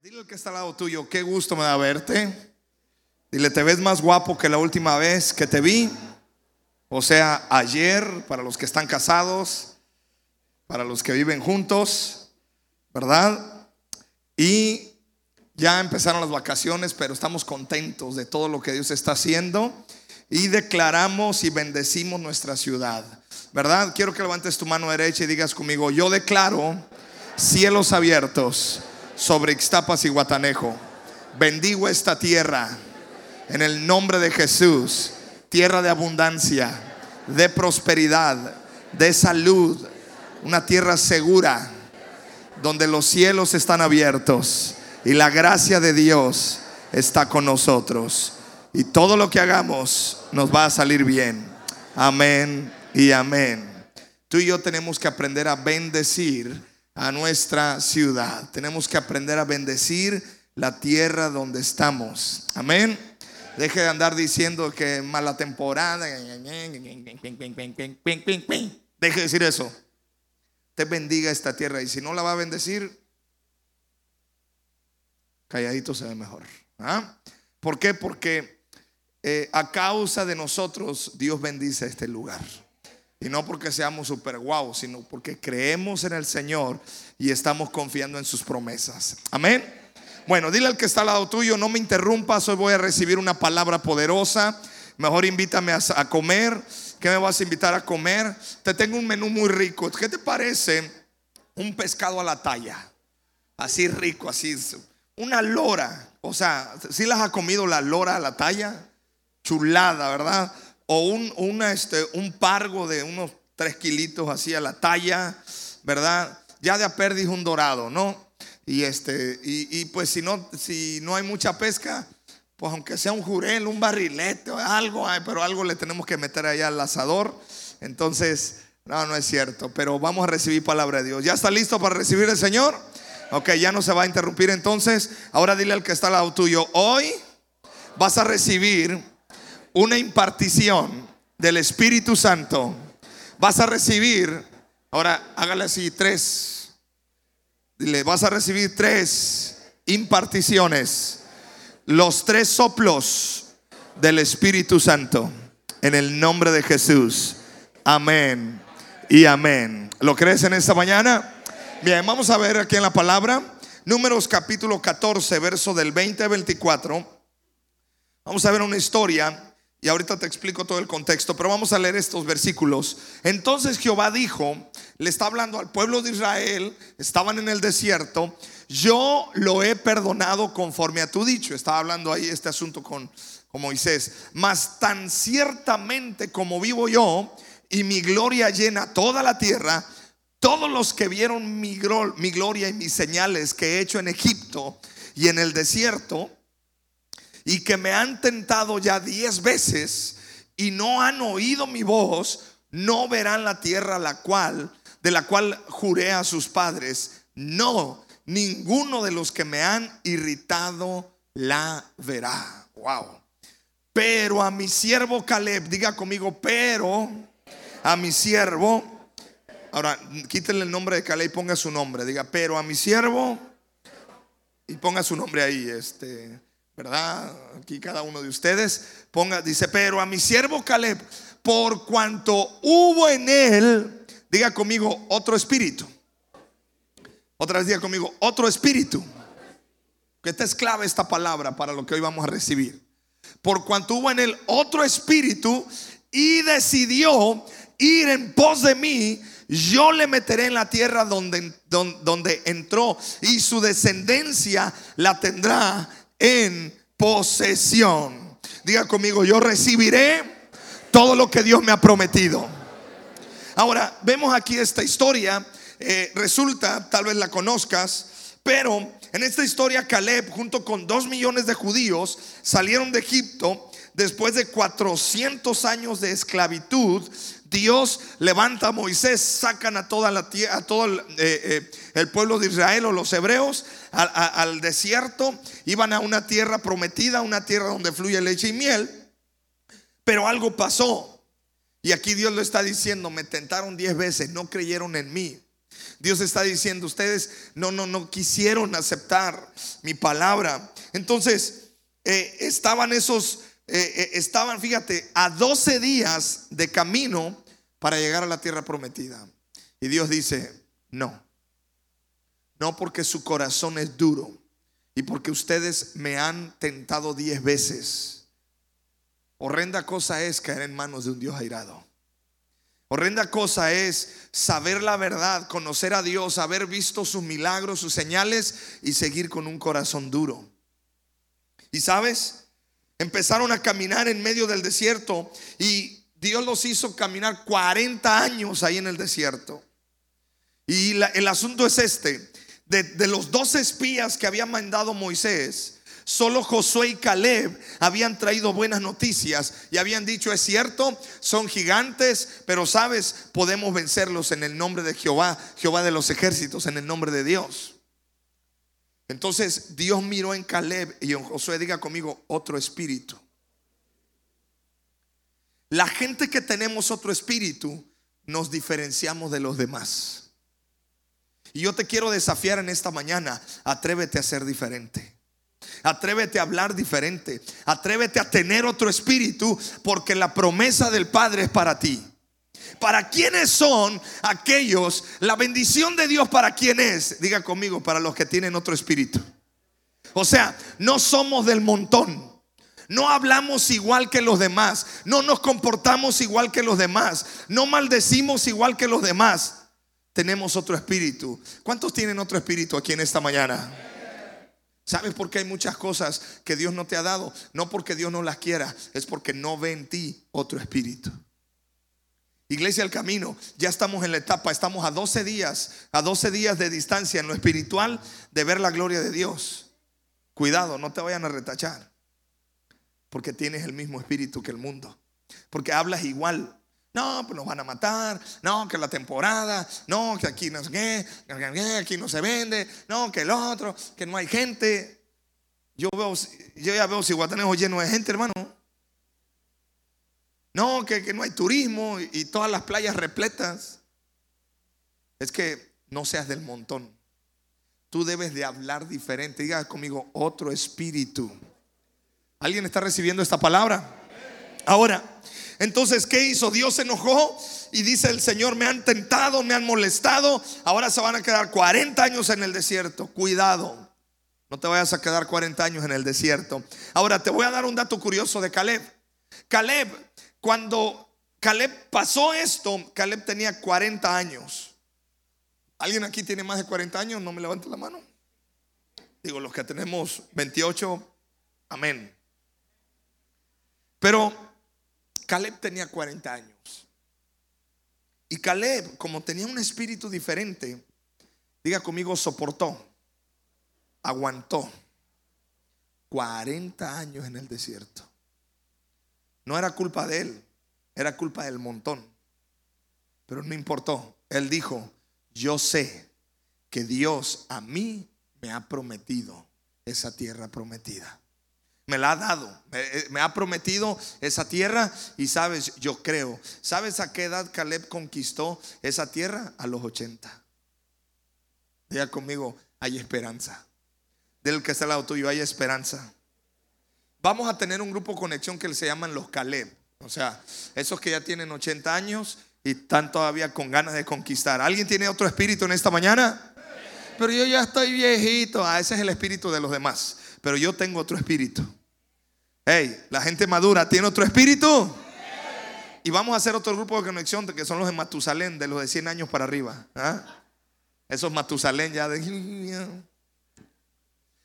Dile al que está al lado tuyo, qué gusto me da verte. Dile, te ves más guapo que la última vez que te vi. O sea, ayer, para los que están casados, para los que viven juntos, ¿verdad? Y ya empezaron las vacaciones, pero estamos contentos de todo lo que Dios está haciendo y declaramos y bendecimos nuestra ciudad, ¿verdad? Quiero que levantes tu mano derecha y digas conmigo, yo declaro cielos abiertos sobre Ixtapas y Guatanejo. Bendigo esta tierra en el nombre de Jesús, tierra de abundancia, de prosperidad, de salud, una tierra segura donde los cielos están abiertos y la gracia de Dios está con nosotros. Y todo lo que hagamos nos va a salir bien. Amén y amén. Tú y yo tenemos que aprender a bendecir a nuestra ciudad. Tenemos que aprender a bendecir la tierra donde estamos. Amén. Deje de andar diciendo que mala temporada. Deje de decir eso. Te bendiga esta tierra. Y si no la va a bendecir, calladito se ve mejor. ¿Ah? ¿Por qué? Porque eh, a causa de nosotros Dios bendice este lugar. Y no porque seamos super guau, sino porque creemos en el Señor y estamos confiando en sus promesas. Amén. Bueno, dile al que está al lado tuyo, no me interrumpas, hoy voy a recibir una palabra poderosa. Mejor invítame a, comer. ¿Qué me vas a invitar a comer? Te tengo un menú muy rico. ¿Qué te parece un pescado a la talla? Así rico, así. Una lora. O sea, si las ha comido la lora a la talla? Chulada, ¿verdad? O un, una, este, un pargo de unos tres kilitos así a la talla, ¿verdad? Ya de a perdiz un dorado, ¿no? Y, este, y, pues si no, si no hay mucha pesca, pues aunque sea un jurel, un barrilete, algo, pero algo le tenemos que meter allá al asador. Entonces, no, no es cierto, pero vamos a recibir palabra de Dios. ¿Ya está listo para recibir el Señor? Ok, ya no se va a interrumpir entonces. Ahora dile al que está al lado tuyo, hoy vas a recibir una impartición del Espíritu Santo, vas a recibir, ahora hágale así, tres, dile, vas a recibir tres imparticiones, los tres soplos del Espíritu Santo, en el nombre de Jesús. Amén y amén. ¿Lo crees en esta mañana? Bien, vamos a ver aquí en la palabra, números capítulo 14, verso del 20 a 24. Vamos a ver una historia y ahorita te explico todo el contexto, pero vamos a leer estos versículos. Entonces Jehová dijo, le está hablando al pueblo de Israel, estaban en el desierto, yo lo he perdonado conforme a tu dicho. Estaba hablando ahí este asunto con, con Moisés. Mas tan ciertamente como vivo yo y mi gloria llena toda la tierra, todos los que vieron mi, mi gloria y mis señales que he hecho en Egipto y en el desierto, y que me han tentado ya diez veces y no han oído mi voz, no verán la tierra la cual, de la cual juré a sus padres. No, ninguno de los que me han irritado la verá. Wow. Pero a mi siervo Caleb, diga conmigo, pero a mi siervo, ahora quítenle el nombre de Caleb y ponga su nombre, diga, pero a mi siervo, y ponga su nombre ahí, este, ¿verdad? Aquí cada uno de ustedes ponga, dice, pero a mi siervo Caleb, por cuanto hubo en él, diga conmigo, otro espíritu. Otra vez diga conmigo, otro espíritu. Que esta es clave esta palabra para lo que hoy vamos a recibir. Por cuanto hubo en él otro espíritu y decidió ir en pos de mí, yo le meteré en la tierra donde, donde, donde entró y su descendencia la tendrá en posesión. Diga conmigo, yo recibiré todo lo que Dios me ha prometido. Ahora, vemos aquí esta historia. Eh, resulta, tal vez la conozcas, pero en esta historia Caleb junto con dos millones de judíos salieron de Egipto después de 400 años de esclavitud Dios levanta a Moisés, sacan a toda la a todo el, eh, eh, pueblo de Israel o los hebreos al desierto, iban a una tierra prometida, una tierra donde fluye leche y miel, pero algo pasó. Y aquí Dios lo está diciendo, me tentaron diez veces, no creyeron en mí. Dios está diciendo, ustedes no, no, no quisieron aceptar mi palabra. Entonces, eh, estaban esos, eh, eh, estaban, fíjate, a 12 días de camino para llegar a la tierra prometida. Y Dios dice, no, no porque su corazón es duro y porque ustedes me han tentado 10 veces. Horrenda cosa es caer en manos de un Dios airado. Horrenda cosa es saber la verdad, conocer a Dios, haber visto sus milagros, sus señales y seguir con un corazón duro. Y sabes, empezaron a caminar en medio del desierto y Dios los hizo caminar 40 años ahí en el desierto. Y el asunto es este, de, de los dos espías que había mandado Moisés, Solo Josué y Caleb habían traído buenas noticias y habían dicho, es cierto, son gigantes, pero sabes, podemos vencerlos en el nombre de Jehová, Jehová de los ejércitos, en el nombre de Dios. Entonces Dios miró en Caleb y en Josué, diga conmigo, otro espíritu. La gente que tenemos otro espíritu, nos diferenciamos de los demás. Y yo te quiero desafiar en esta mañana, atrévete a ser diferente. Atrévete a hablar diferente. Atrévete a tener otro espíritu porque la promesa del Padre es para ti. ¿Para quiénes son aquellos? La bendición de Dios para quién es. Diga conmigo, para los que tienen otro espíritu. O sea, no somos del montón. No hablamos igual que los demás. No nos comportamos igual que los demás. No maldecimos igual que los demás. Tenemos otro espíritu. ¿Cuántos tienen otro espíritu aquí en esta mañana? ¿Sabes por qué hay muchas cosas que Dios no te ha dado? No porque Dios no las quiera, es porque no ve en ti otro espíritu. Iglesia del Camino, ya estamos en la etapa, estamos a 12 días, a 12 días de distancia en lo espiritual de ver la gloria de Dios. Cuidado, no te vayan a retachar, porque tienes el mismo espíritu que el mundo, porque hablas igual. No, pues nos van a matar. No, que la temporada. No, que aquí no sé qué. Aquí no se vende. No, que el otro. Que no hay gente. Yo veo, yo ya veo si Guatanejo lleno de gente, hermano. No, que, no hay turismo y, y todas las playas repletas. Es que no seas del montón. Tú debes de hablar diferente. Diga conmigo, otro espíritu. ¿Alguien está recibiendo esta palabra? Ahora, entonces, ¿qué hizo? Dios se enojó y dice el Señor, me han tentado, me han molestado, ahora se van a quedar 40 años en el desierto. Cuidado, no te vayas a quedar 40 años en el desierto. Ahora, te voy a dar un dato curioso de Caleb. Caleb, cuando Caleb pasó esto, Caleb tenía 40 años. ¿Alguien aquí tiene más de 40 años? No me levante la mano. Digo, los que tenemos 28, amén. Pero Caleb tenía 40 años. Y Caleb, como tenía un espíritu diferente, diga conmigo, soportó, aguantó 40 años en el desierto. No era culpa de él, era culpa del montón. Pero no importó. Él dijo, yo sé que Dios a mí me ha prometido esa tierra prometida me la ha dado, eh, me, ha prometido esa tierra y sabes, yo creo. ¿Sabes a qué edad Caleb conquistó esa tierra? A los 80. Diga conmigo, hay esperanza. Del que está al lado tuyo, hay esperanza. Vamos a tener un grupo de conexión que se llaman los Caleb. O sea, esos que ya tienen 80 años y están todavía con ganas de conquistar. ¿Alguien tiene otro espíritu en esta mañana? Pero yo ya estoy viejito. Ah, ese es el espíritu de los demás. Pero yo tengo otro espíritu. Hey, la gente madura tiene otro espíritu. Y vamos a hacer otro grupo de conexión que son los de Matusalén, de los de 100 años para arriba. ¿ah? Esos Matusalén ya de...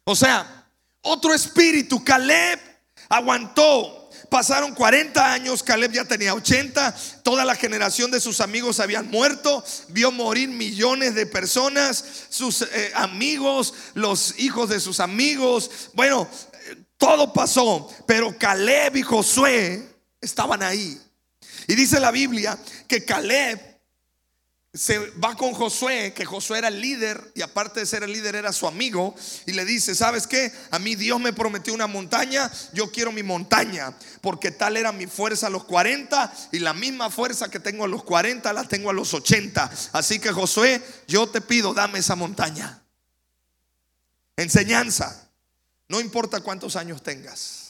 O sea, otro espíritu. Caleb aguantó. Pasaron 40 años, Caleb ya tenía 80, toda la generación de sus amigos habían muerto, vio morir millones de personas, sus eh, amigos, los hijos de sus amigos. Bueno, todo pasó, pero Caleb y Josué estaban ahí. Y dice la Biblia que Caleb se va con Josué, que Josué era el líder y aparte de ser el líder era su amigo y le dice, ¿sabes qué? A mí Dios me prometió una montaña, yo quiero mi montaña, porque tal era mi fuerza a los 40 y la misma fuerza que tengo a los 40 la tengo a los 80. Así que Josué, yo te pido, dame esa montaña. Enseñanza, no importa cuántos años tengas,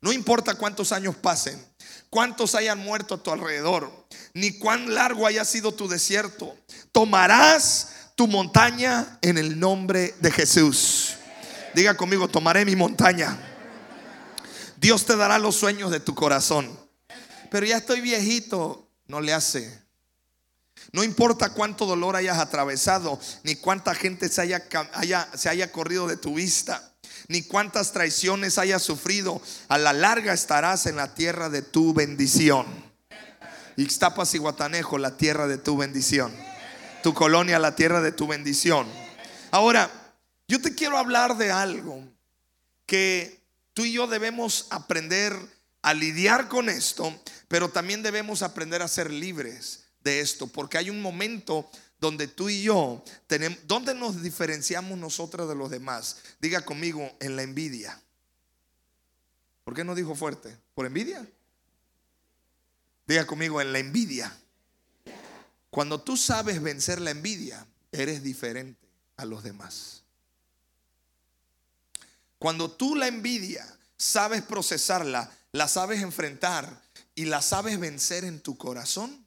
no importa cuántos años pasen, cuántos hayan muerto a tu alrededor, ni cuán largo haya sido tu desierto. Tomarás tu montaña en el nombre de Jesús. Diga conmigo, tomaré mi montaña. Dios te dará los sueños de tu corazón. Pero ya estoy viejito, no le hace. No importa cuánto dolor hayas atravesado, ni cuánta gente se haya, se haya corrido de tu vista ni cuántas traiciones hayas sufrido, a la larga estarás en la tierra de tu bendición. Ixtapas y Guatanejo, la tierra de tu bendición. Tu colonia, la tierra de tu bendición. Ahora, yo te quiero hablar de algo que tú y yo debemos aprender a lidiar con esto, pero también debemos aprender a ser libres de esto, porque hay un momento donde tú y yo tenemos, ¿dónde nos diferenciamos nosotros de los demás? Diga conmigo, en la envidia. ¿Por qué no dijo fuerte? ¿Por envidia? Diga conmigo, en la envidia. Cuando tú sabes vencer la envidia, eres diferente a los demás. Cuando tú la envidia sabes procesarla, la sabes enfrentar y la sabes vencer en tu corazón,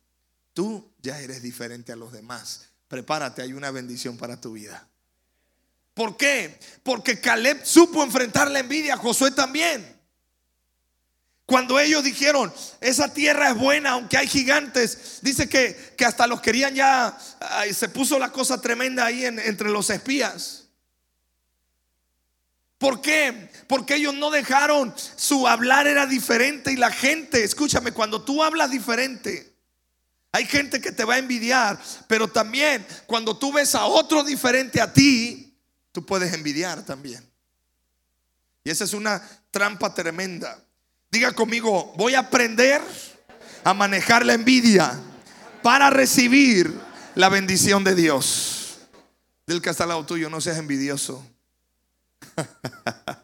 Tú ya eres diferente a los demás. Prepárate, hay una bendición para tu vida. ¿Por qué? Porque Caleb supo enfrentar la envidia, Josué también. Cuando ellos dijeron, esa tierra es buena, aunque hay gigantes, dice que, que hasta los querían ya, se puso la cosa tremenda ahí entre los espías. ¿Por qué? Porque ellos no dejaron, su hablar era diferente y la gente, escúchame, cuando tú hablas diferente, hay gente que te va a envidiar, pero también cuando tú ves a otro diferente a ti, tú puedes envidiar también. Y esa es una trampa tremenda. Diga conmigo, voy a aprender a manejar la envidia para recibir la bendición de Dios. Del que está al lado tuyo, no seas envidioso.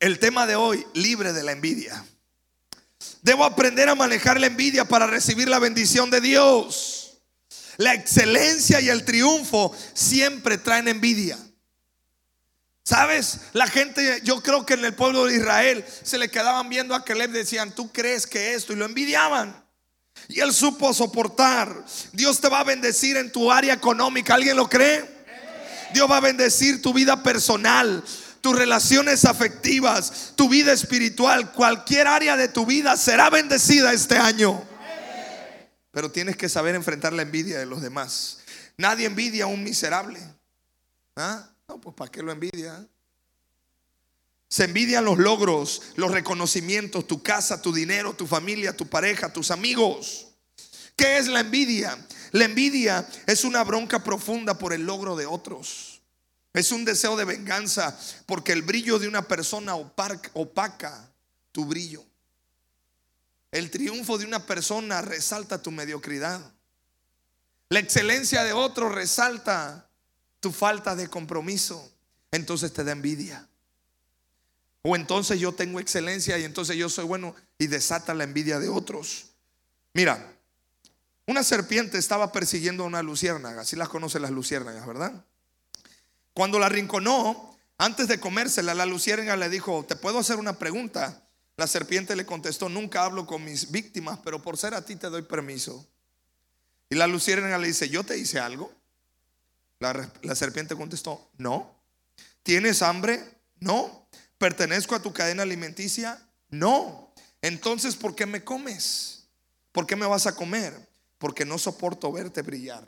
El tema de hoy, libre de la envidia. Debo aprender a manejar la envidia para recibir la bendición de Dios. La excelencia y el triunfo siempre traen envidia. ¿Sabes? La gente, yo creo que en el pueblo de Israel se le quedaban viendo a Caleb decían, tú crees que esto, y lo envidiaban. Y él supo soportar. Dios te va a bendecir en tu área económica. ¿Alguien lo cree? Dios va a bendecir tu vida personal tus relaciones afectivas, tu vida espiritual, cualquier área de tu vida será bendecida este año. Pero tienes que saber enfrentar la envidia de los demás. Nadie envidia a un miserable. ¿Ah? No, pues ¿para qué lo envidia? Se envidian los logros, los reconocimientos, tu casa, tu dinero, tu familia, tu pareja, tus amigos. ¿Qué es la envidia? La envidia es una bronca profunda por el logro de otros. Es un deseo de venganza porque el brillo de una persona opaca tu brillo. El triunfo de una persona resalta tu mediocridad. La excelencia de otro resalta tu falta de compromiso. Entonces te da envidia. O entonces yo tengo excelencia y entonces yo soy bueno y desata la envidia de otros. Mira, una serpiente estaba persiguiendo a una luciérnaga. Así las conocen las luciérnagas, ¿verdad? Cuando la rinconó, antes de comérsela, la luciérnaga le dijo, ¿te puedo hacer una pregunta? La serpiente le contestó, nunca hablo con mis víctimas, pero por ser a ti te doy permiso. Y la luciérnaga le dice, ¿yo te hice algo? La, la serpiente contestó, no. ¿Tienes hambre? No. ¿Pertenezco a tu cadena alimenticia? No. Entonces, ¿por qué me comes? ¿Por qué me vas a comer? Porque no soporto verte brillar,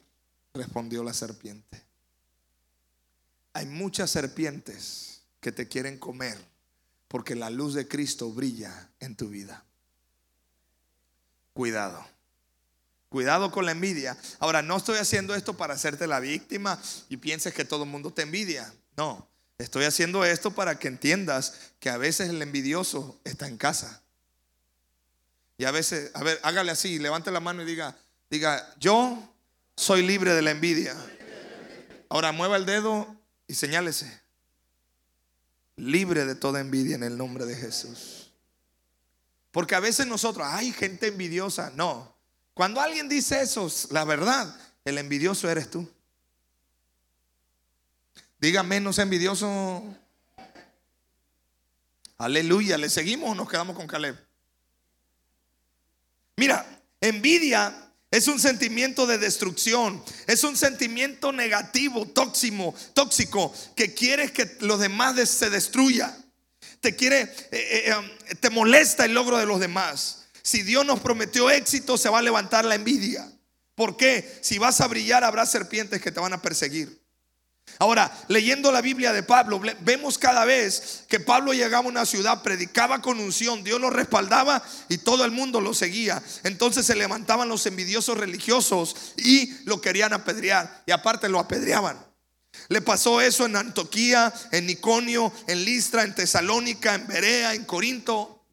respondió la serpiente. Hay muchas serpientes que te quieren comer porque la luz de Cristo brilla en tu vida. Cuidado. Cuidado con la envidia. Ahora, no estoy haciendo esto para hacerte la víctima y pienses que todo el mundo te envidia. No, estoy haciendo esto para que entiendas que a veces el envidioso está en casa. Y a veces, a ver, hágale así, levante la mano y diga, diga, yo soy libre de la envidia. Ahora mueva el dedo y señálese. Libre de toda envidia en el nombre de Jesús. Porque a veces nosotros, hay gente envidiosa. No. Cuando alguien dice eso, la verdad, el envidioso eres tú. Dígame, no sea envidioso. Aleluya. ¿Le seguimos o nos quedamos con Caleb? Mira, envidia es un sentimiento de destrucción, es un sentimiento negativo, tóxico, tóxico, que quieres que los demás se destruya. Te quiere, eh, eh, um, te molesta el logro de los demás. Si Dios nos prometió éxito, se va a levantar la envidia. ¿Por qué? Si vas a brillar, habrá serpientes que te van a perseguir. Ahora, leyendo la Biblia de Pablo, vemos cada vez que Pablo llegaba a una ciudad, predicaba con unción, Dios lo respaldaba y todo el mundo lo seguía. Entonces se levantaban los envidiosos religiosos y lo querían apedrear. Y aparte lo apedreaban. Le pasó eso en Antioquía, en Iconio, en Listra, en Tesalónica, en Berea, en Corinto.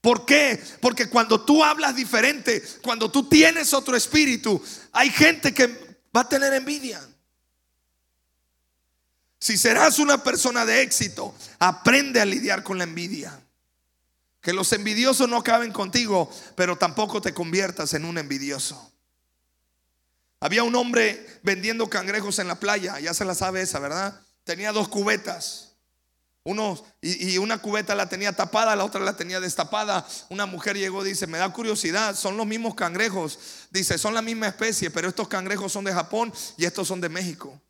¿Por qué? Porque cuando tú hablas diferente, cuando tú tienes otro espíritu, hay gente que va a tener envidia. Si serás una persona de éxito, aprende a lidiar con la envidia. Que los envidiosos no acaben contigo, pero tampoco te conviertas en un envidioso. Había un hombre vendiendo cangrejos en la playa, ya se la sabe esa, ¿verdad? Tenía dos cubetas. Uno, y, y, una cubeta la tenía tapada, la otra la tenía destapada. Una mujer llegó, dice, me da curiosidad, son los mismos cangrejos. Dice, son la misma especie, pero estos cangrejos son de Japón y estos son de México.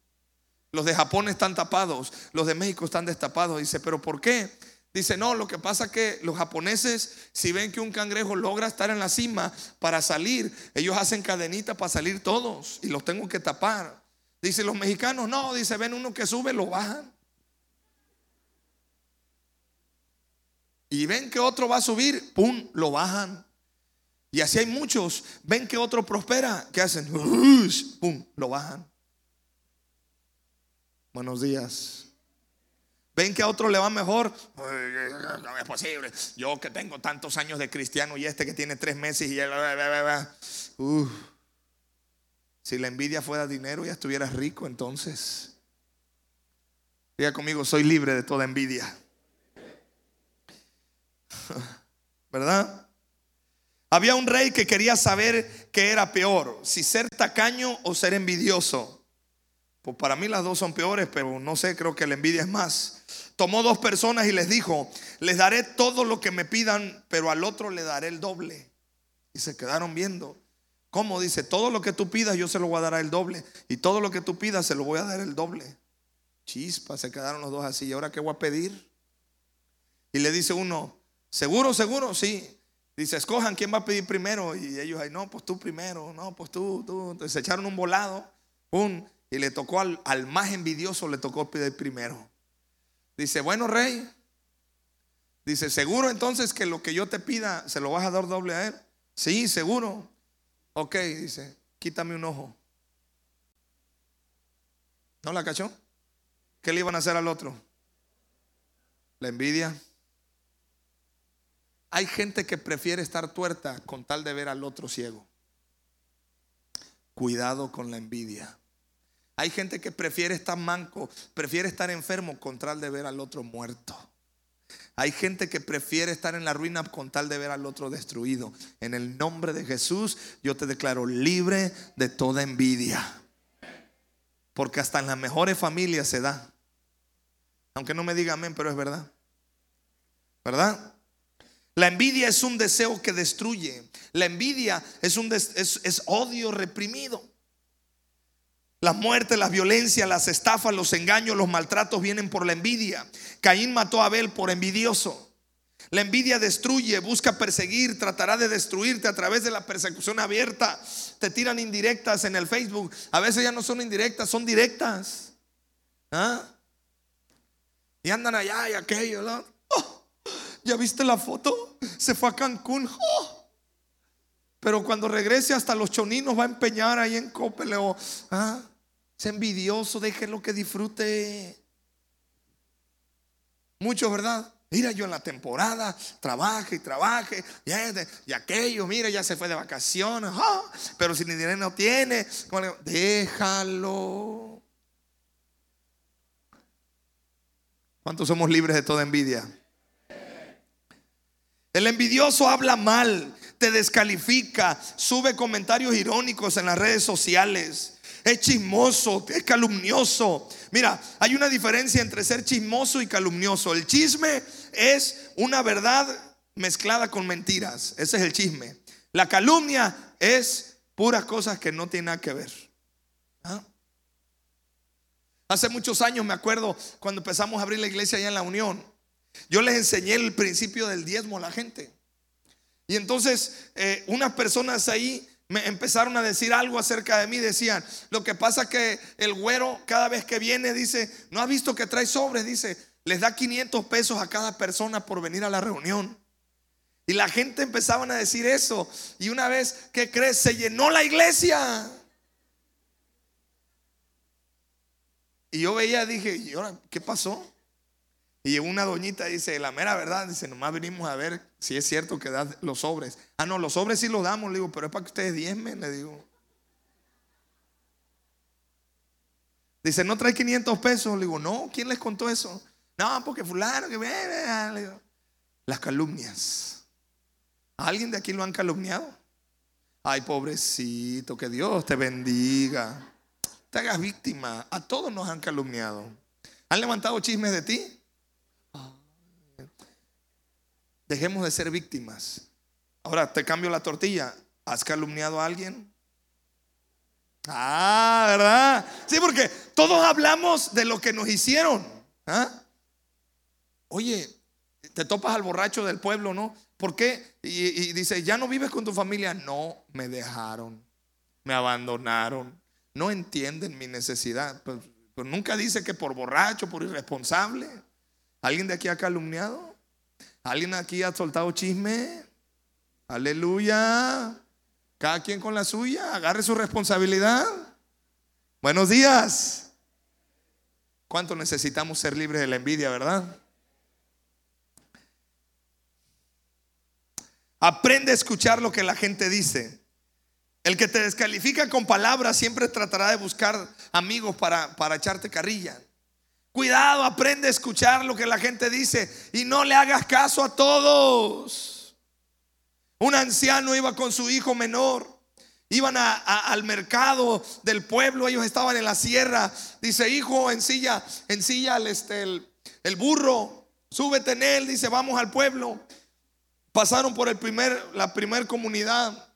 Los de Japón están tapados, los de México están destapados. Dice, pero ¿por qué? Dice, no, lo que pasa es que los japoneses, si ven que un cangrejo logra estar en la cima para salir, ellos hacen cadenita para salir todos y los tengo que tapar. Dice, los mexicanos, no, dice, ven uno que sube, lo bajan. Y ven que otro va a subir, pum, lo bajan. Y así hay muchos. Ven que otro prospera, ¿qué hacen? Pum, lo bajan. Buenos días. Ven que a otro le va mejor. No es posible. Yo que tengo tantos años de cristiano y este que tiene tres meses y él. Si la envidia fuera dinero, ya estuvieras rico entonces. Diga conmigo, soy libre de toda envidia. ¿Verdad? Había un rey que quería saber qué era peor, si ser tacaño o ser envidioso. Pues para mí las dos son peores, pero no sé, creo que la envidia es más. Tomó dos personas y les dijo, les daré todo lo que me pidan, pero al otro le daré el doble. Y se quedaron viendo. ¿Cómo? Dice, todo lo que tú pidas yo se lo voy a dar el doble. Y todo lo que tú pidas se lo voy a dar el doble. Chispa, se quedaron los dos así. ¿Y ahora qué voy a pedir? Y le dice uno, ¿seguro, seguro? Sí. Dice, escojan quién va a pedir primero. Y ellos, ay, no, pues tú primero. No, pues tú, tú. Entonces se echaron un volado. Un y le tocó al, más envidioso, le tocó pedir primero. Dice, bueno, rey. Dice, ¿seguro entonces que lo que yo te pida se lo vas a dar doble a él? Sí, seguro. Ok, dice, quítame un ojo. ¿No la cachó? ¿Qué le iban a hacer al otro? La envidia. Hay gente que prefiere estar tuerta con tal de ver al otro ciego. Cuidado con la envidia. Hay gente que prefiere estar manco, prefiere estar enfermo con tal de ver al otro muerto. Hay gente que prefiere estar en la ruina con tal de ver al otro destruido. En el nombre de Jesús yo te declaro libre de toda envidia. Porque hasta en las mejores familias se da. Aunque no me diga amén, pero es verdad. ¿Verdad? La envidia es un deseo que destruye. La envidia es, un es odio reprimido. Las muertes, las violencias, las estafas, los engaños, los maltratos vienen por la envidia. Caín mató a Abel por envidioso. La envidia destruye, busca perseguir, tratará de destruirte a través de la persecución abierta. Te tiran indirectas en el Facebook. A veces ya no son indirectas, son directas. ¿Ah? Y andan allá y aquello. Oh, ¿Ya viste la foto? Se fue a Cancún. Oh. Pero cuando regrese hasta los choninos va a empeñar ahí en Copeleo. Es envidioso, déjelo que disfrute. Muchos, ¿verdad? Mira, yo en la temporada trabaje y trabaje. Y, aquello, mira, ya se fue de vacaciones. ah, pero si ni dinero no tiene, déjalo. ¿Cuántos somos libres de toda envidia? El envidioso habla mal, te descalifica, sube comentarios irónicos en las redes sociales. Es chismoso, es calumnioso. Mira, hay una diferencia entre ser chismoso y calumnioso. El chisme es una verdad mezclada con mentiras. Ese es el chisme. La calumnia es puras cosas que no tienen nada que ver. ¿Ah? Hace muchos años me acuerdo cuando empezamos a abrir la iglesia allá en la Unión. Yo les enseñé el principio del diezmo a la gente. Y entonces eh, unas personas ahí me empezaron a decir algo acerca de mí. Decían, lo que pasa que el güero cada vez que viene dice, no ha visto que trae sobres, dice, les da 500 pesos a cada persona por venir a la reunión. Y la gente empezaban a decir eso. Y una vez, ¿qué crees? Se llenó la iglesia. Y yo veía, dije, ¿y ahora qué pasó? Y una doñita dice, la mera verdad, dice, nomás venimos a ver si es cierto que da los sobres. Ah, no, los sobres sí los damos, le digo, pero es para que ustedes diezmen, le digo. Dice, ¿no trae 500 pesos? Le digo, no, ¿quién les contó eso? No, porque fulano, que viene, le digo. Las calumnias. ¿A alguien de aquí lo han calumniado? Ay, pobrecito, que Dios te bendiga. Te hagas víctima. A todos nos han calumniado. ¿Han levantado chismes de ti? Dejemos de ser víctimas. Ahora te cambio la tortilla. ¿Has calumniado a alguien? Ah, ¿verdad? Sí, porque todos hablamos de lo que nos hicieron. ¿ah? Oye, te topas al borracho del pueblo, ¿no? ¿Por qué? Y, dice, ¿ya no vives con tu familia? No, me dejaron, me abandonaron, no entienden mi necesidad. Pues, pues nunca dice que por borracho, por irresponsable. ¿Alguien de aquí ha calumniado? ¿Alguien aquí ha soltado chisme? Aleluya. Cada quien con la suya, agarre su responsabilidad. Buenos días. ¿Cuánto necesitamos ser libres de la envidia, verdad? Aprende a escuchar lo que la gente dice. El que te descalifica con palabras siempre tratará de buscar amigos para, para echarte carrilla. Cuidado, aprende a escuchar lo que la gente dice y no le hagas caso a todos. Un anciano iba con su hijo menor. Iban al mercado del pueblo, ellos estaban en la sierra. Dice, hijo, ensilla, ensilla el, este, el, burro, súbete en él. Dice, vamos al pueblo. Pasaron por la primer comunidad.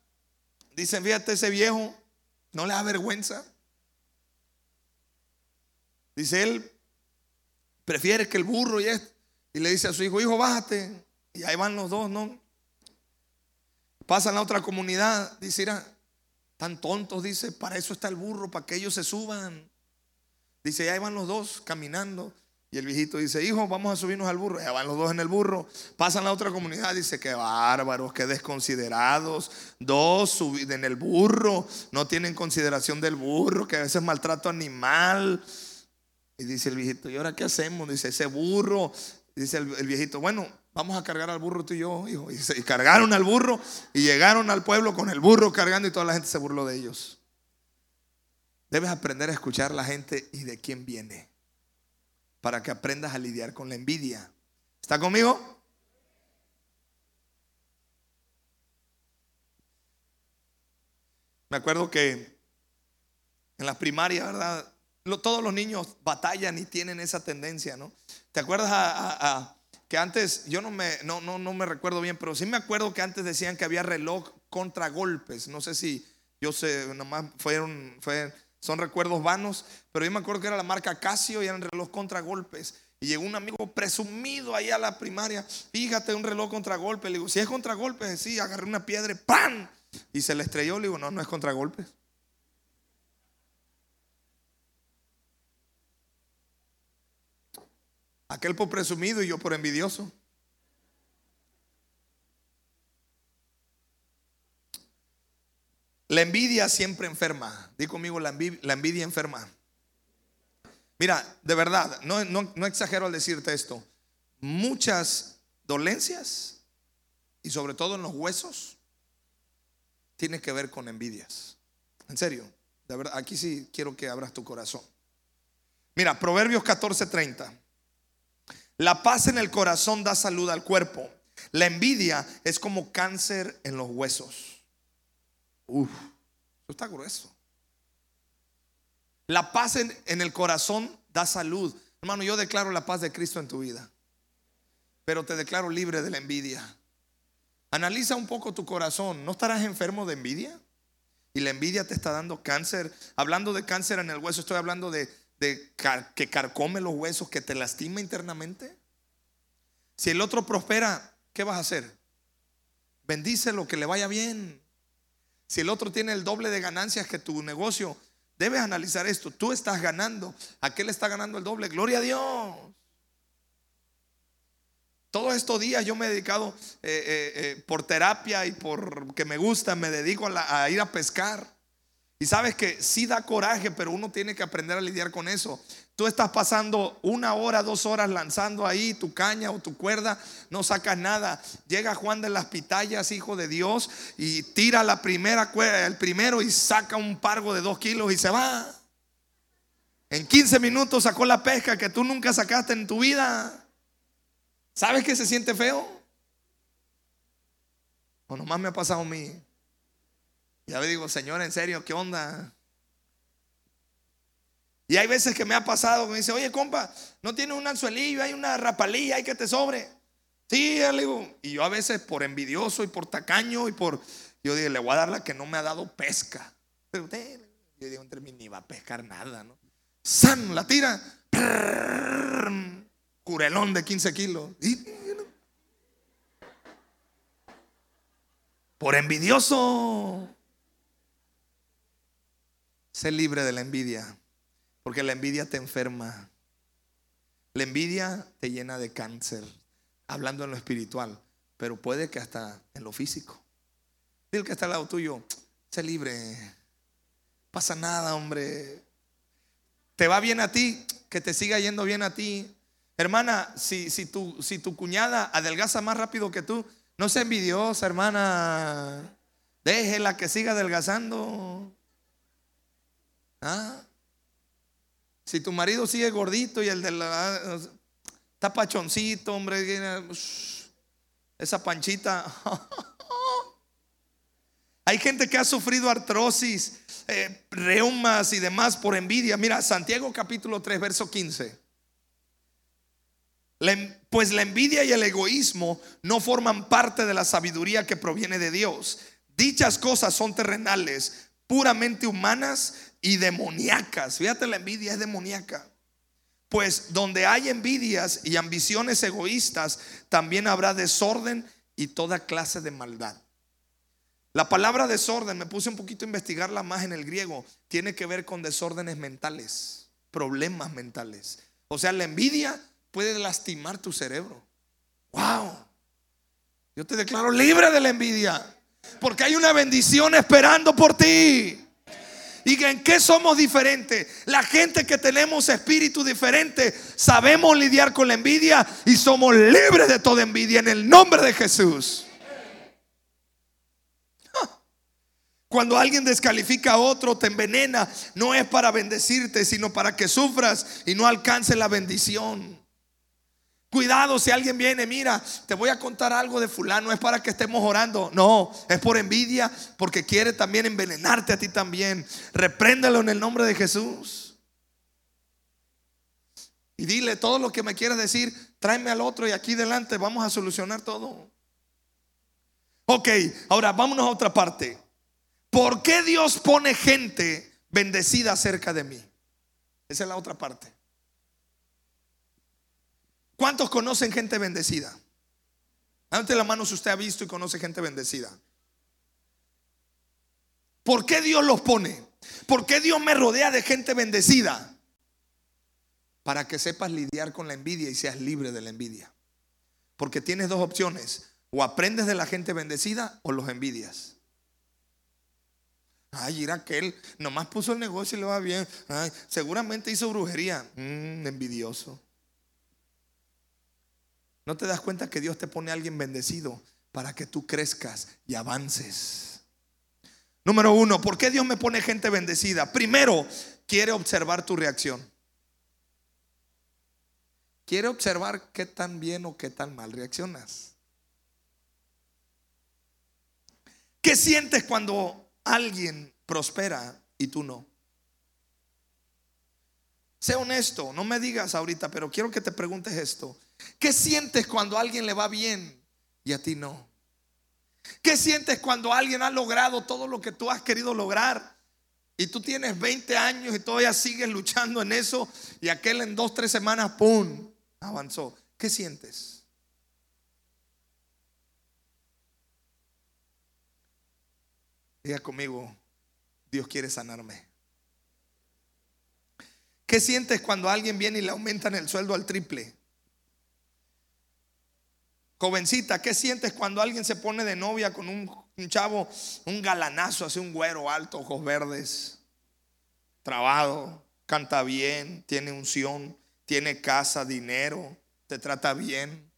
Dicen, fíjate ese viejo, no le da vergüenza. Dice él, prefiere que el burro y esto. Y le dice a su hijo, hijo, bájate. Y ahí van los dos, ¿no? Pasan a otra comunidad. Dice, mira, tan tontos, dice, para eso está el burro, para que ellos se suban. Dice, y ahí van los dos caminando. Y el viejito dice, hijo, vamos a subirnos al burro. Ya van los dos en el burro. Pasan a la otra comunidad. Dice, qué bárbaros, qué desconsiderados. Dos subidos en el burro. No tienen consideración del burro, que a veces es maltrato animal. Y dice el viejito, ¿y ahora qué hacemos? Dice, ese burro. Dice el, el viejito, bueno, vamos a cargar al burro tú y yo, hijo. Y, y cargaron al burro y llegaron al pueblo con el burro cargando y toda la gente se burló de ellos. Debes aprender a escuchar a la gente y de quién viene para que aprendas a lidiar con la envidia. ¿Está conmigo? Me acuerdo que en la primaria, ¿verdad? Todos los niños batallan y tienen esa tendencia, ¿no? ¿Te acuerdas que antes, yo no me, no, no, no me recuerdo bien, pero sí me acuerdo que antes decían que había reloj contra golpes. No sé si yo sé, nomás fueron, fue, son recuerdos vanos, pero yo me acuerdo que era la marca Casio y eran reloj contra golpes. Y llegó un amigo presumido ahí a la primaria. Fíjate, un reloj contra golpes. Le digo, si es contra golpes, sí, agarré una piedra ¡pam! Y se le estrelló. Le digo, no, no es contra golpes. Aquel por presumido y yo por envidioso. La envidia siempre enferma. Di conmigo, la envidia, enferma. Mira, de verdad, no, exagero al decirte esto. muchas dolencias y sobre todo en los huesos tiene que ver con envidias. En serio, aquí sí quiero que abras tu corazón. Mira, Proverbios 14:30. La paz en el corazón da salud al cuerpo. La envidia es como cáncer en los huesos. Uf, eso está grueso. La paz en, en, el corazón da salud. Hermano, yo declaro la paz de Cristo en tu vida. Pero te declaro libre de la envidia. Analiza un poco tu corazón. ¿No estarás enfermo de envidia? Y la envidia te está dando cáncer. Hablando de cáncer en el hueso, estoy hablando de, que carcome los huesos, que te lastima internamente. Si el otro prospera, ¿qué vas a hacer? Bendícelo, que le vaya bien. Si el otro tiene el doble de ganancias que tu negocio, debes analizar esto. Tú estás ganando, aquel está ganando el doble. Gloria a Dios. Todos estos días yo me he dedicado eh, eh, eh, por terapia y por que me gusta, me dedico a, ir a pescar. Y sabes que sí da coraje, pero uno tiene que aprender a lidiar con eso. Tú estás pasando una hora, dos horas lanzando ahí tu caña o tu cuerda, no sacas nada. Llega Juan de las Pitayas, hijo de Dios, y tira la primera cuerda, el primero y saca un pargo de dos kilos y se va. En 15 minutos sacó la pesca que tú nunca sacaste en tu vida. ¿Sabes que se siente feo? O nomás me ha pasado a mí. Ya le digo, Señor, en serio, ¿qué onda? Y hay veces que me ha pasado, me dice, oye, compa, ¿no tiene un anzuelillo, hay una rapalilla, hay que te sobre? Sí, le digo. Y yo a veces por envidioso y por tacaño y por, yo digo, le voy a dar la que no me ha dado pesca. Pero usted, yo digo, entre mí ni va a pescar nada, ¿no? San, la tira curelón de 15 kilos. Por envidioso. Sé libre de la envidia, porque la envidia te enferma. La envidia te llena de cáncer, hablando en lo espiritual, pero puede que hasta en lo físico. Dile que está al lado tuyo, sé libre. Pasa nada, hombre. Te va bien a ti, que te siga yendo bien a ti. Hermana, si, si, tu, si tu cuñada adelgaza más rápido que tú, no se envidiosa, hermana. Déjela que siga adelgazando. ¿Ah? Si tu marido sigue gordito y el de la. Está pachoncito, hombre. Esa panchita. Hay gente que ha sufrido artrosis, eh, reumas y demás por envidia. Mira, Santiago capítulo 3, verso 15. Pues la envidia y el egoísmo no forman parte de la sabiduría que proviene de Dios. Dichas cosas son terrenales, puramente humanas y demoníacas. Fíjate, la envidia es demoníaca. Pues donde hay envidias y ambiciones egoístas, también habrá desorden y toda clase de maldad. La palabra desorden, me puse un poquito a investigarla más en el griego, tiene que ver con desórdenes mentales, problemas mentales. O sea, la envidia puede lastimar tu cerebro. Wow. Yo te declaro libre de la envidia. Porque hay una bendición esperando por ti. ¿Y en qué somos diferentes? La gente que tenemos espíritu diferente, sabemos lidiar con la envidia y somos libres de toda envidia en el nombre de Jesús. Cuando alguien descalifica a otro, te envenena, no es para bendecirte, sino para que sufras y no alcances la bendición. Cuidado si alguien viene, mira, te voy a contar algo de fulano, es para que estemos orando. No, es por envidia, porque quiere también envenenarte a ti también. Repréndelo en el nombre de Jesús. Y dile todo lo que me quieras decir, tráeme al otro y aquí delante vamos a solucionar todo. Ok, ahora vámonos a otra parte. ¿Por qué Dios pone gente bendecida cerca de mí? Esa es la otra parte. ¿Cuántos conocen gente bendecida? Ante la mano si usted ha visto y conoce gente bendecida. ¿Por qué Dios los pone? ¿Por qué Dios me rodea de gente bendecida? Para que sepas lidiar con la envidia y seas libre de la envidia. Porque tienes dos opciones. O aprendes de la gente bendecida o los envidias. Ay, mira que él nomás puso el negocio y le va bien. seguramente hizo brujería. Mm, envidioso. ¿No te das cuenta que Dios te pone a alguien bendecido para que tú crezcas y avances? Número uno, ¿por qué Dios me pone gente bendecida? Primero, quiere observar tu reacción. Quiere observar qué tan bien o qué tan mal reaccionas. ¿Qué sientes cuando alguien prospera y tú no? Sé honesto, no me digas ahorita, pero quiero que te preguntes esto. ¿Qué sientes cuando a alguien le va bien y a ti no? ¿Qué sientes cuando alguien ha logrado todo lo que tú has querido lograr? Y tú tienes 20 años y todavía sigues luchando en eso y aquel en dos, tres semanas, ¡pum!, avanzó. ¿Qué sientes? Diga conmigo, Dios quiere sanarme. ¿Qué sientes cuando alguien viene y le aumentan el sueldo al triple? Jovencita, ¿qué sientes cuando alguien se pone de novia con un, chavo, un galanazo, así un güero alto, ojos verdes, trabado, canta bien, tiene unción, tiene casa, dinero, te trata bien?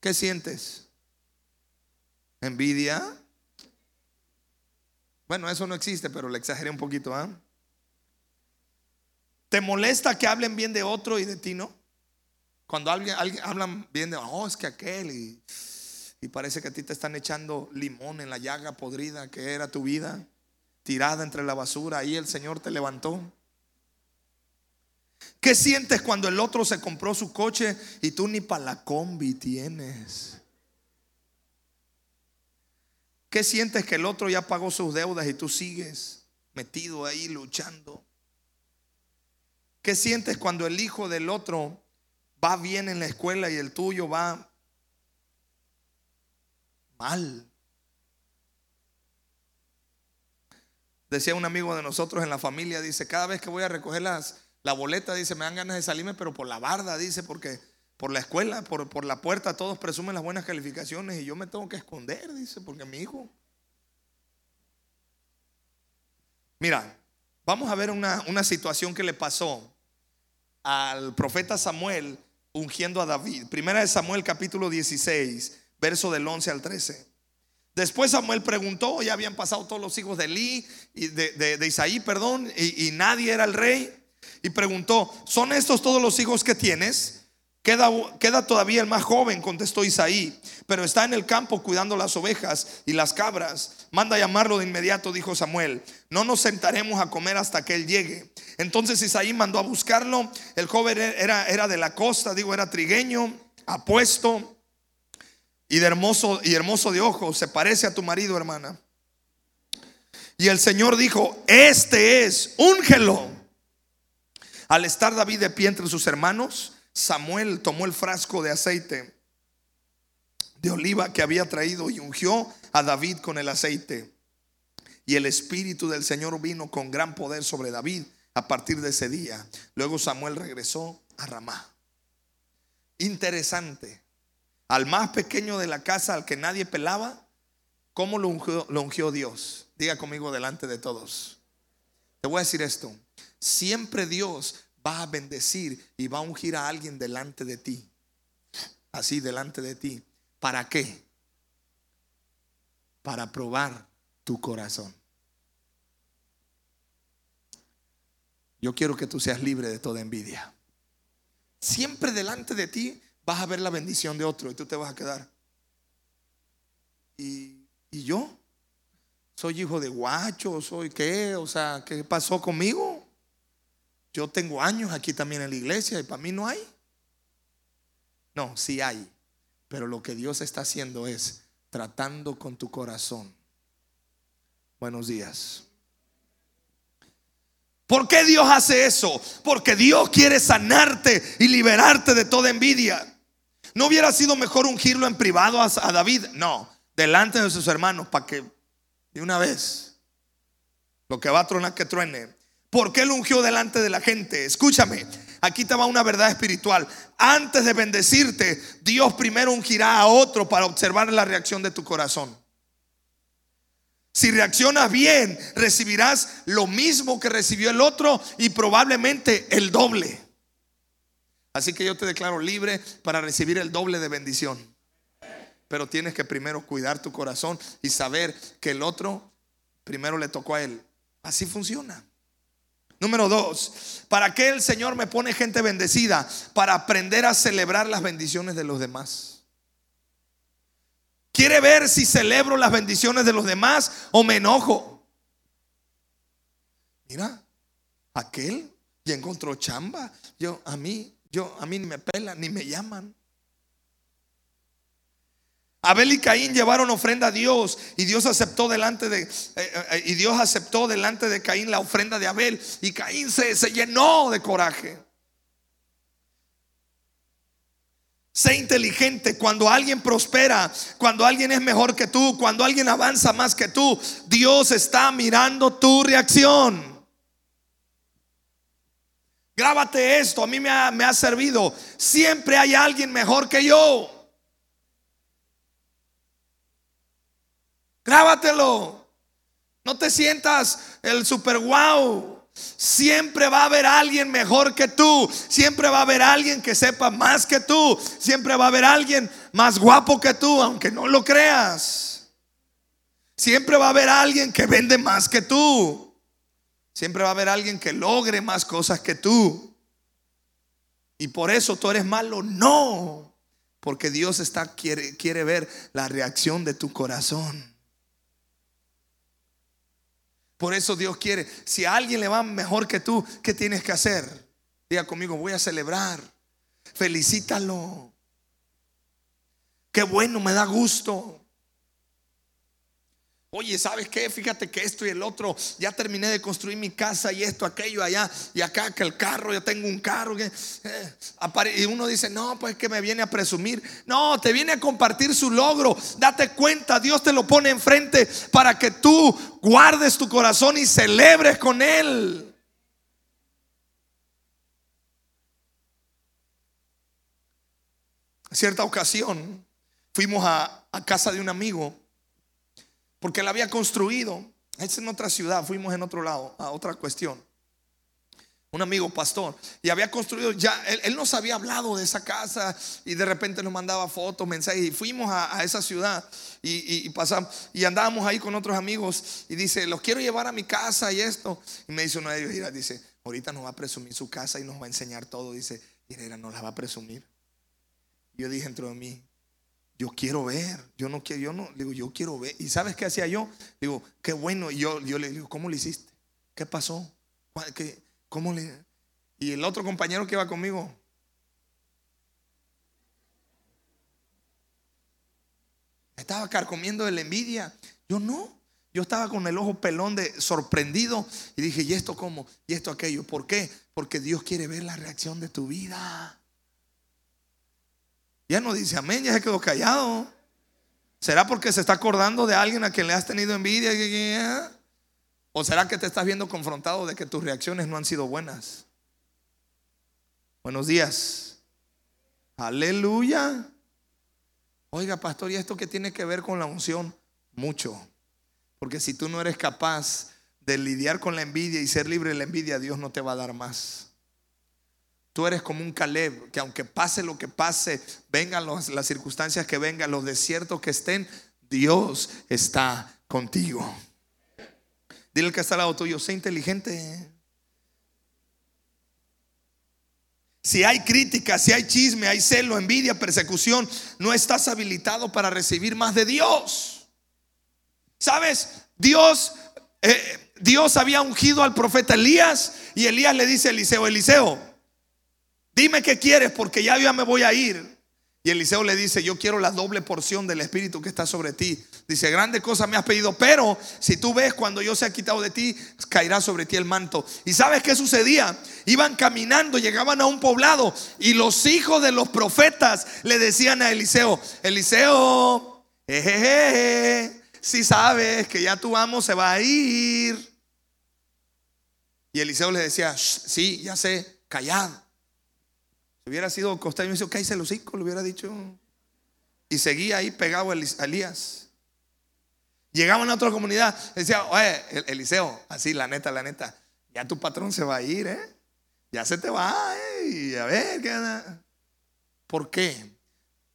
¿Qué sientes? ¿Envidia? Bueno, eso no existe, pero le exageré un poquito, ¿ah? ¿Te molesta que hablen bien de otro y de ti no? Cuando alguien, hablan bien de, oh, es que aquel y, y parece que a ti te están echando limón en la llaga podrida que era tu vida, tirada entre la basura, ahí el Señor te levantó. ¿Qué sientes cuando el otro se compró su coche y tú ni para la combi tienes? ¿Qué sientes que el otro ya pagó sus deudas y tú sigues metido ahí luchando? ¿Qué sientes cuando el hijo del otro va bien en la escuela y el tuyo va mal? Decía un amigo de nosotros en la familia, dice, cada vez que voy a recoger las, la boleta, dice, me dan ganas de salirme, pero por la barda, dice, porque por la escuela, por, por la puerta, todos presumen las buenas calificaciones y yo me tengo que esconder, dice, porque mi hijo. Mira, vamos a ver una, una situación que le pasó al profeta Samuel ungiendo a David. Primera de Samuel capítulo 16, verso del 11 al 13. Después Samuel preguntó, ya habían pasado todos los hijos de Eli y de, de, Isaí, perdón, y, y nadie era el rey. Y preguntó, ¿son estos todos los hijos que tienes? Queda, todavía el más joven, contestó Isaí, pero está en el campo cuidando las ovejas y las cabras. Manda llamarlo de inmediato, dijo Samuel. No nos sentaremos a comer hasta que él llegue. Entonces Isaí mandó a buscarlo. El joven era, era de la costa, digo, era trigueño, apuesto y de hermoso y hermoso de ojos. Se parece a tu marido, hermana. Y el Señor dijo: Este es, úngelo. Al estar David de pie entre sus hermanos, Samuel tomó el frasco de aceite de oliva que había traído y ungió a David con el aceite. Y el Espíritu del Señor vino con gran poder sobre David a partir de ese día. Luego Samuel regresó a Ramá. Interesante. Al más pequeño de la casa, al que nadie pelaba, ¿cómo lo ungió, Dios? Diga conmigo delante de todos. Te voy a decir esto. Siempre Dios va a bendecir y va a ungir a alguien delante de ti. Así delante de ti. ¿Para qué? Para probar tu corazón. Yo quiero que tú seas libre de toda envidia. Siempre delante de ti vas a ver la bendición de otro y tú te vas a quedar. ¿Y, y yo? ¿Soy hijo de guacho? ¿Soy qué? O sea, ¿qué pasó conmigo? Yo tengo años aquí también en la iglesia y para mí no hay. No, sí hay. Pero lo que Dios está haciendo es tratando con tu corazón. Buenos días. ¿Por qué Dios hace eso? Porque Dios quiere sanarte y liberarte de toda envidia. ¿No hubiera sido mejor ungirlo en privado a, David? No, delante de sus hermanos para que de una vez lo que va a tronar que truene. ¿Por qué lo ungió delante de la gente? Escúchame, aquí te va una verdad espiritual. Antes de bendecirte, Dios primero ungirá a otro para observar la reacción de tu corazón. Si reaccionas bien, recibirás lo mismo que recibió el otro y probablemente el doble. Así que yo te declaro libre para recibir el doble de bendición. Pero tienes que primero cuidar tu corazón y saber que el otro primero le tocó a él. Así funciona. Número dos, ¿para qué el Señor me pone gente bendecida? Para aprender a celebrar las bendiciones de los demás. ¿Quiere ver si celebro las bendiciones de los demás o me enojo? Mira, aquel ya encontró chamba. Yo, a mí, yo, a mí ni me pelan, ni me llaman. Abel y Caín llevaron ofrenda a Dios y Dios aceptó delante de eh, eh, y Dios aceptó delante de Caín la ofrenda de Abel y Caín se, se llenó de coraje. Sé inteligente cuando alguien prospera, cuando alguien es mejor que tú, cuando alguien avanza más que tú. Dios está mirando tu reacción. Grábate esto, a mí me ha, me ha servido. Siempre hay alguien mejor que yo. Grábatelo. No te sientas el super wow. Siempre va a haber alguien mejor que tú. Siempre va a haber alguien que sepa más que tú. Siempre va a haber alguien más guapo que tú, aunque no lo creas. Siempre va a haber alguien que vende más que tú. Siempre va a haber alguien que logre más cosas que tú. Y por eso tú eres malo. No. Porque Dios está, quiere, quiere ver la reacción de tu corazón. Por eso Dios quiere, si a alguien le va mejor que tú, ¿qué tienes que hacer? Diga conmigo, voy a celebrar. Felicítalo. Qué bueno, me da gusto. Oye, ¿sabes qué? Fíjate que esto y el otro, ya terminé de construir mi casa y esto, aquello, allá, y acá que el carro, ya tengo un carro. Que, eh, y uno dice, no, pues que me viene a presumir. No, te viene a compartir su logro. Date cuenta, Dios te lo pone enfrente para que tú guardes tu corazón y celebres con Él. Cierta ocasión, fuimos a casa de un amigo porque él había construido. Es en otra ciudad, fuimos en otro lado, a otra cuestión. Un amigo pastor, y había construido ya, él, nos había hablado de esa casa y de repente nos mandaba fotos, mensajes, y fuimos a, esa ciudad y, pasamos, y andábamos ahí con otros amigos y dice, los quiero llevar a mi casa y esto. Y me dice uno de ellos, dice, ahorita nos va a presumir su casa y nos va a enseñar todo. Dice, mira, nos la va a presumir. Yo dije dentro de mí, yo quiero ver, yo no quiero, yo no, digo, yo quiero ver. ¿Y sabes qué hacía yo? Digo, qué bueno. Y yo, yo le digo, ¿cómo le hiciste? ¿Qué pasó? ¿Qué, ¿Cómo le? Y el otro compañero que iba conmigo, estaba carcomiendo de la envidia. Yo no. Yo estaba con el ojo pelón de sorprendido y dije, ¿y esto cómo? ¿Y esto aquello? ¿Por qué? Porque Dios quiere ver la reacción de tu vida. Ya no dice amén, ya se quedó callado. ¿Será porque se está acordando de alguien a quien le has tenido envidia? ¿O será que te estás viendo confrontado de que tus reacciones no han sido buenas? Buenos días. Aleluya. Oiga, pastor, ¿y esto qué tiene que ver con la unción? Mucho. Porque si tú no eres capaz de lidiar con la envidia y ser libre de la envidia, Dios no te va a dar más. Tú eres como un Caleb, que aunque pase lo que pase, vengan las circunstancias que vengan, los desiertos que estén, Dios está contigo. Dile al que está al lado tuyo, sé inteligente. Si hay crítica, si hay chisme, hay celo, envidia, persecución, no estás habilitado para recibir más de Dios. ¿Sabes? Dios, eh, Dios había ungido al profeta Elías y Elías le dice a Eliseo, Eliseo, Dime qué quieres porque ya yo me voy a ir. Y Eliseo le dice, yo quiero la doble porción del Espíritu que está sobre ti. Dice, grande cosa me has pedido, pero si tú ves cuando yo se ha quitado de ti, caerá sobre ti el manto. ¿Y sabes qué sucedía? Iban caminando, llegaban a un poblado y los hijos de los profetas le decían a Eliseo, Eliseo, jejeje, si sabes que ya tu amo se va a ir. Y Eliseo le decía, sí, ya sé, callad hubiera sido costeño, me dice, se los hocico, le hubiera dicho. Y seguía ahí pegado a Elías. Llegaban a otra comunidad, decía, oye, Eliseo, así, la neta, la neta, ya tu patrón se va a ir, ¿eh? Ya se te va, ¿eh? y a ver, ¿qué ¿Por qué?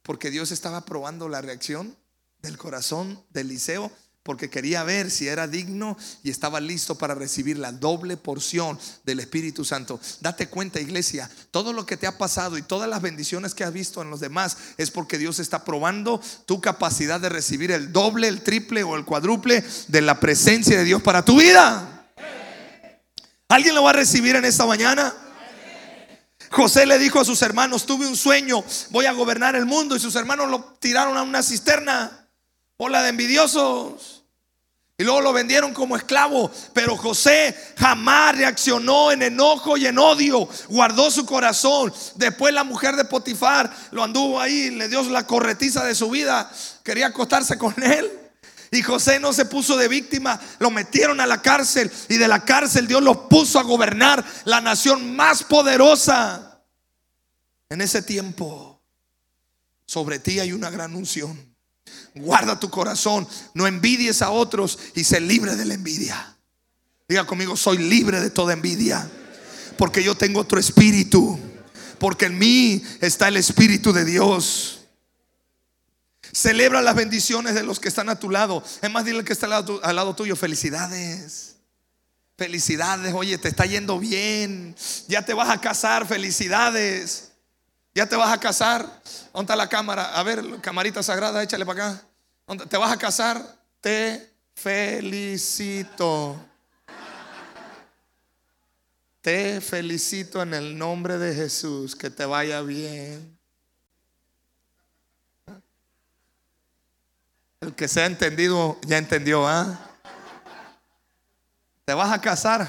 Porque Dios estaba probando la reacción del corazón de Eliseo porque quería ver si era digno y estaba listo para recibir la doble porción del Espíritu Santo. Date cuenta, iglesia, todo lo que te ha pasado y todas las bendiciones que has visto en los demás es porque Dios está probando tu capacidad de recibir el doble, el triple o el cuádruple de la presencia de Dios para tu vida. ¿Alguien lo va a recibir en esta mañana? José le dijo a sus hermanos, tuve un sueño, voy a gobernar el mundo y sus hermanos lo tiraron a una cisterna. Hola de envidiosos. Y luego lo vendieron como esclavo. Pero José jamás reaccionó en enojo y en odio. Guardó su corazón. Después la mujer de Potifar lo anduvo ahí. Le dio la corretiza de su vida. Quería acostarse con él. Y José no se puso de víctima, lo metieron a la cárcel y de la cárcel Dios lo puso a gobernar la nación más poderosa. En ese tiempo, sobre ti hay una gran unción. Guarda tu corazón. No envidies a otros y sé libre de la envidia. Diga conmigo, soy libre de toda envidia. Porque yo tengo otro espíritu. Porque en mí está el espíritu de Dios. Celebra las bendiciones de los que están a tu lado. Es más, dile que está al lado, al lado tuyo. Felicidades. Felicidades. Oye, te está yendo bien. Ya te vas a casar. Felicidades. Ya te vas a casar. ¿Dónde está la cámara? A ver, camarita sagrada, échale para acá. ¿Te vas a casar? Te felicito. Te felicito en el nombre de Jesús. Que te vaya bien. El que se ha entendido, ya entendió, ¿ah? ¿Te vas a casar?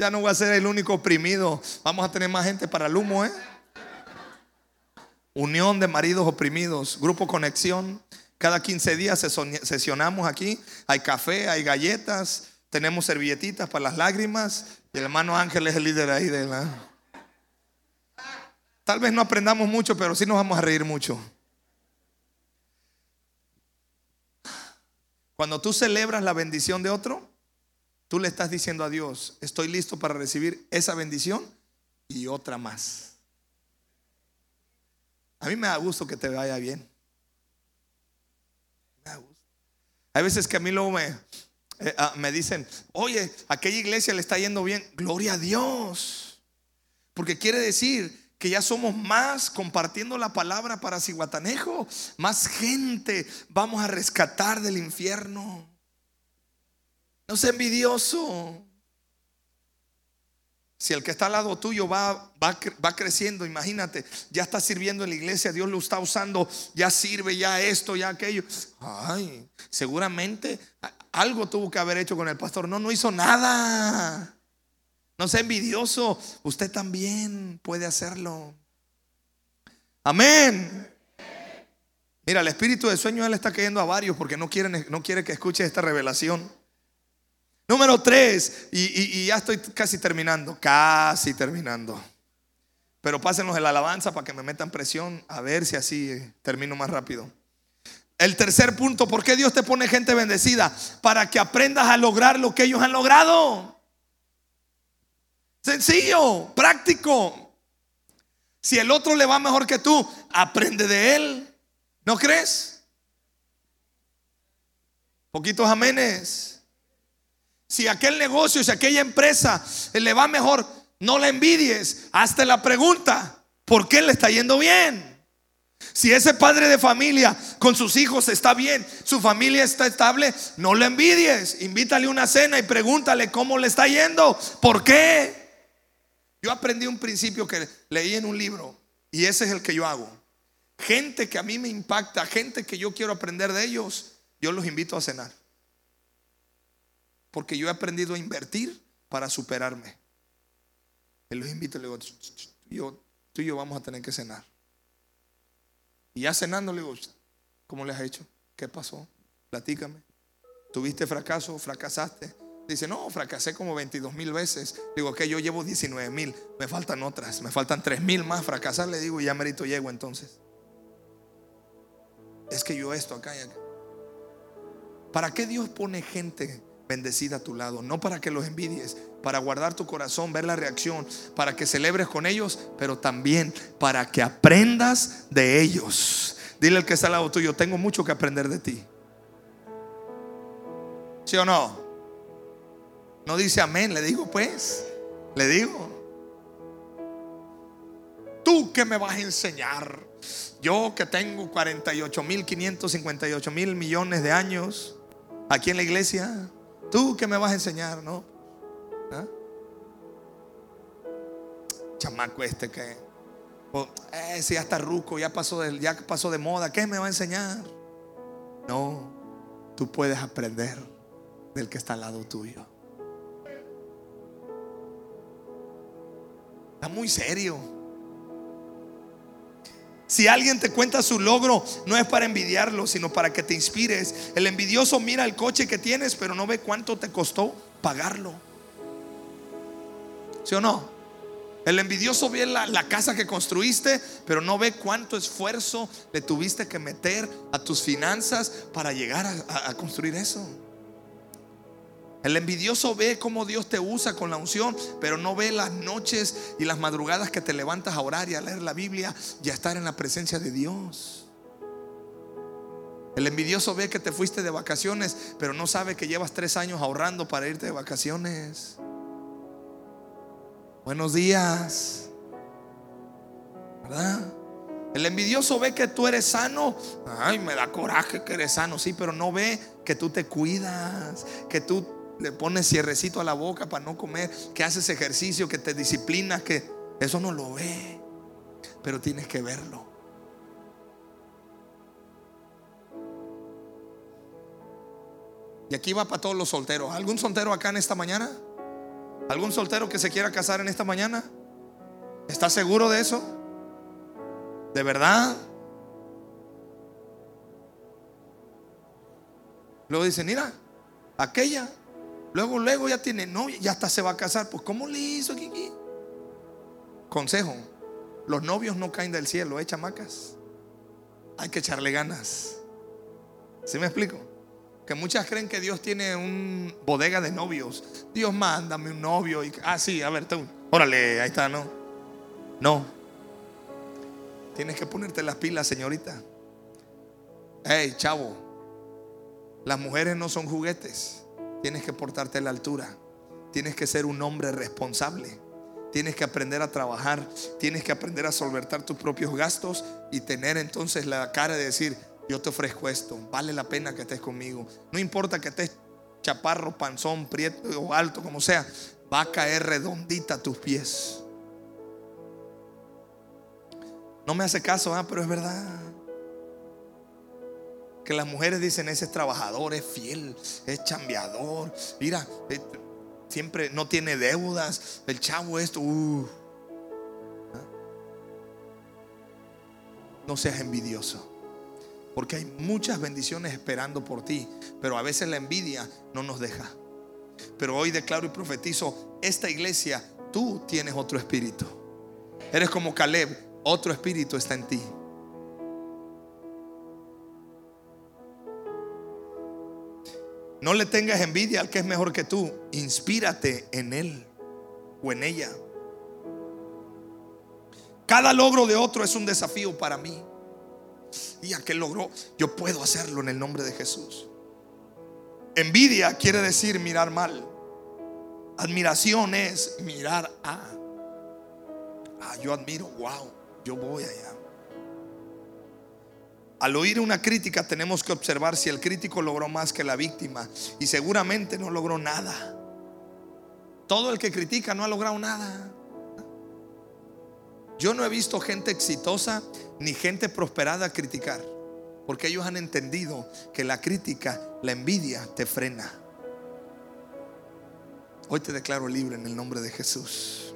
Ya no voy a ser el único oprimido. Vamos a tener más gente para el humo, ¿eh? Unión de maridos oprimidos, grupo conexión. Cada 15 días sesionamos aquí. Hay café, hay galletas, tenemos servilletitas para las lágrimas. Y el hermano Ángel es el líder ahí de la. Tal vez no aprendamos mucho, pero sí nos vamos a reír mucho. Cuando tú celebras la bendición de otro, Tú le estás diciendo a Dios, estoy listo para recibir esa bendición y otra más. A mí me da gusto que te vaya bien. Me da gusto. Hay veces que a mí luego me, eh, ah, me dicen, oye, aquella iglesia le está yendo bien. Gloria a Dios. Porque quiere decir que ya somos más compartiendo la palabra para Ciguatanejo. Más gente vamos a rescatar del infierno. No sea envidioso. Si el que está al lado tuyo va, va, creciendo, imagínate, ya está sirviendo en la iglesia, Dios lo está usando, ya sirve, ya esto, ya aquello. Ay, seguramente algo tuvo que haber hecho con el pastor. No, no hizo nada. No sea envidioso, usted también puede hacerlo. Amén. Mira, el espíritu de sueño él está cayendo a varios porque no, no quiere que escuche esta revelación. Número tres, y, ya estoy casi terminando, casi terminando. Pero pásenos el alabanza para que me metan presión, a ver si así eh, termino más rápido. El tercer punto, ¿por qué Dios te pone gente bendecida? Para que aprendas a lograr lo que ellos han logrado. Sencillo, práctico. Si el otro le va mejor que tú, aprende de él. ¿No crees? Poquitos amenes. Si aquel negocio, si aquella empresa le va mejor, no la envidies. Hazte la pregunta, ¿por qué le está yendo bien? Si ese padre de familia con sus hijos está bien, su familia está estable, no le envidies. Invítale una cena y pregúntale cómo le está yendo. ¿Por qué? Yo aprendí un principio que leí en un libro y ese es el que yo hago. Gente que a mí me impacta, gente que yo quiero aprender de ellos, yo los invito a cenar. Porque yo he aprendido a invertir para superarme. Y los invito y le digo, tú y yo vamos a tener que cenar. Y ya cenando le digo, ¿cómo le has hecho? ¿Qué pasó? Platícame. ¿Tuviste fracaso? ¿Fracasaste? Dice, no, fracasé como 22 mil veces. Digo, que yo llevo 19 mil. Me faltan otras. Me faltan 3 mil más fracasar. Le digo, y ya merito llego entonces. Es que yo esto acá y acá. ¿Para qué Dios pone gente bendecida a tu lado, no para que los envidies, para guardar tu corazón, ver la reacción, para que celebres con ellos, pero también para que aprendas de ellos. Dile al que está al lado tuyo, tengo mucho que aprender de ti. ¿Sí o no? No dice amén, le digo pues, le digo. ¿Tú qué me vas a enseñar? Yo que tengo 48 mil 558 mil millones de años aquí en la iglesia, ¿tú qué me vas a enseñar? ¿No? ¿Ah? Chamaco este que, eh, si ya está ruco, ya pasó, de, ya pasó de moda, ¿qué me va a enseñar? No, tú puedes aprender del que está al lado tuyo. Está muy serio. Si alguien te cuenta su logro, no es para envidiarlo, sino para que te inspires. El envidioso mira el coche que tienes, pero no ve cuánto te costó pagarlo. ¿Sí o no? El envidioso ve la, casa que construiste, pero no ve cuánto esfuerzo le tuviste que meter a tus finanzas para llegar a construir eso. El envidioso ve cómo Dios te usa con la unción, pero no ve las noches y las madrugadas que te levantas a orar y a leer la Biblia y a estar en la presencia de Dios. El envidioso ve que te fuiste de vacaciones, pero no sabe que llevas tres años ahorrando para irte de vacaciones. Buenos días. ¿Verdad? El envidioso ve que tú eres sano. Ay, me da coraje que eres sano, sí, pero no ve que tú te cuidas, que tú le pones cierrecito a la boca para no comer, que haces ejercicio, que te disciplinas, que eso no lo ve, pero tienes que verlo. Y aquí va para todos los solteros. ¿Algún soltero acá en esta mañana? ¿Algún soltero que se quiera casar en esta mañana? ¿Está seguro de eso? ¿De verdad? Luego dice, mira, aquella Luego, luego ya tiene novia, ya hasta se va a casar. Pues, ¿cómo le hizo Kiki? Consejo: los novios no caen del cielo, ¿eh, chamacas? Hay que echarle ganas. ¿Sí me explico? Que muchas creen que Dios tiene un bodega de novios. Dios, mándame un novio. Ah, sí, a ver, tú. Órale, ahí está, ¿no? No. Tienes que ponerte las pilas, señorita. Hey, chavo. Las mujeres no son juguetes. Tienes que portarte a la altura. Tienes que ser un hombre responsable. Tienes que aprender a trabajar. Tienes que aprender a solventar tus propios gastos y tener entonces la cara de decir, yo te ofrezco esto. Vale la pena que estés conmigo. No importa que estés chaparro, panzón, prieto o alto, como sea. Va a caer redondita a tus pies. No me hace caso, ¿ah? pero es verdad que las mujeres dicen, ese es trabajador, es fiel, es chambeador, mira, eh, siempre no tiene deudas, el chavo esto, uh. no seas envidioso. Porque hay muchas bendiciones esperando por ti, pero a veces la envidia no nos deja. Pero hoy declaro y profetizo, esta iglesia, tú tienes otro espíritu. Eres como Caleb, otro espíritu está en ti. No le tengas envidia al que es mejor que tú. Inspírate en él o en ella. Cada logro de otro es un desafío para mí. Y aquel logró, yo puedo hacerlo en el nombre de Jesús. Envidia quiere decir mirar mal. Admiración es mirar a. Ah, yo admiro, wow, yo voy allá. Al oír una crítica tenemos que observar si el crítico logró más que la víctima y seguramente no logró nada. Todo el que critica no ha logrado nada. Yo no he visto gente exitosa ni gente prosperada criticar, porque ellos han entendido que la crítica, la envidia te frena. Hoy te declaro libre en el nombre de Jesús.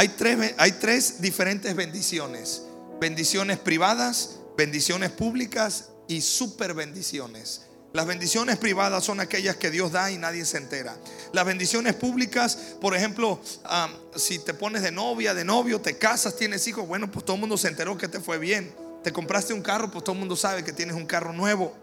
Hay tres, hay tres diferentes bendiciones. Bendiciones privadas, bendiciones públicas y super bendiciones. Las bendiciones privadas son aquellas que Dios da y nadie se entera. Las bendiciones públicas, por ejemplo, si te pones de novia, de novio, te casas, tienes hijos, bueno, pues todo el mundo se enteró que te fue bien. Te compraste un carro, pues todo el mundo sabe que tienes un carro nuevo.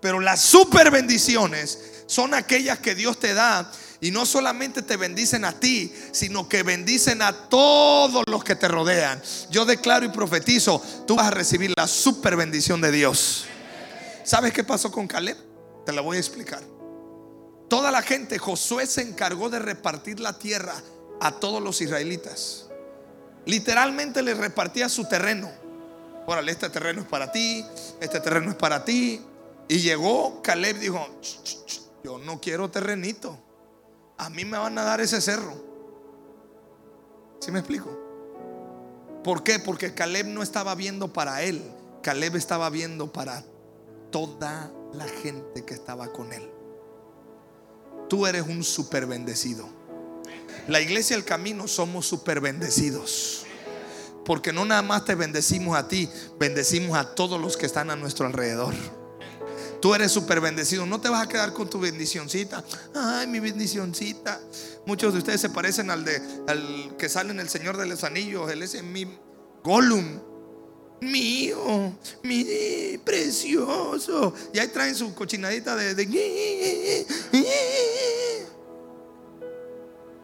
Pero las super bendiciones son aquellas que Dios te da y no solamente te bendicen a ti, sino que bendicen a todos los que te rodean. Yo declaro y profetizo, tú vas a recibir la super bendición de Dios. ¿Sabes qué pasó con Caleb? Te la voy a explicar. Toda la gente, Josué se encargó de repartir la tierra a todos los israelitas. Literalmente le repartía su terreno. Órale, este terreno es para ti, este terreno es para ti. Y llegó Caleb dijo, yo no quiero terrenito. A mí me van a dar ese cerro. ¿Sí me explico? ¿Por qué? Porque Caleb no estaba viendo para él. Caleb estaba viendo para toda la gente que estaba con él. Tú eres un super bendecido. La iglesia El Camino somos super bendecidos. Porque no nada más te bendecimos a ti, bendecimos a todos los que están a nuestro alrededor. Tú eres súper bendecido. No te vas a quedar con tu bendicioncita. Ay, mi bendicioncita. Muchos de ustedes se parecen al de al que sale en El Señor de los Anillos. Él es mi Gollum. Mío, mi precioso. Y ahí traen su cochinadita de,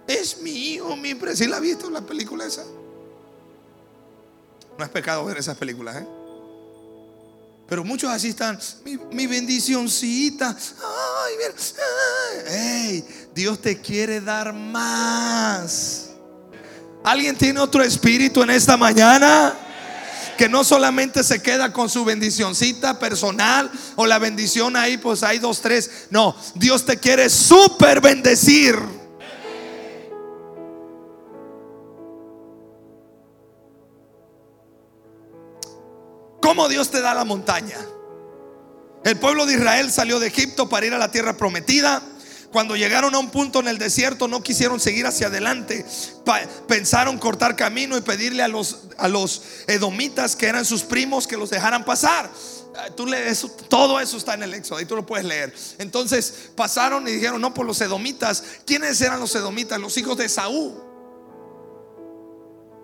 es mío, mi precioso. ¿Sí la ha visto la película esa? No es pecado ver esas películas, ¿eh? Pero muchos así están, mi, mi bendicioncita. Ay, Dios te quiere dar más. ¿Alguien tiene otro espíritu en esta mañana? Que no solamente se queda con su bendicioncita personal o la bendición ahí, pues hay dos, tres. No, Dios te quiere súper bendecir. ¿Cómo Dios te da la montaña? El pueblo de Israel salió de Egipto para ir a la tierra prometida. Cuando llegaron a un punto en el desierto no quisieron seguir hacia adelante. pensaron cortar camino y pedirle a los, a los edomitas que eran sus primos que los dejaran pasar. Ah, tú lees, todo eso está en el Éxodo y tú lo puedes leer. Entonces pasaron y dijeron, no, por los edomitas. ¿Quiénes eran los edomitas? Los hijos de Saúl.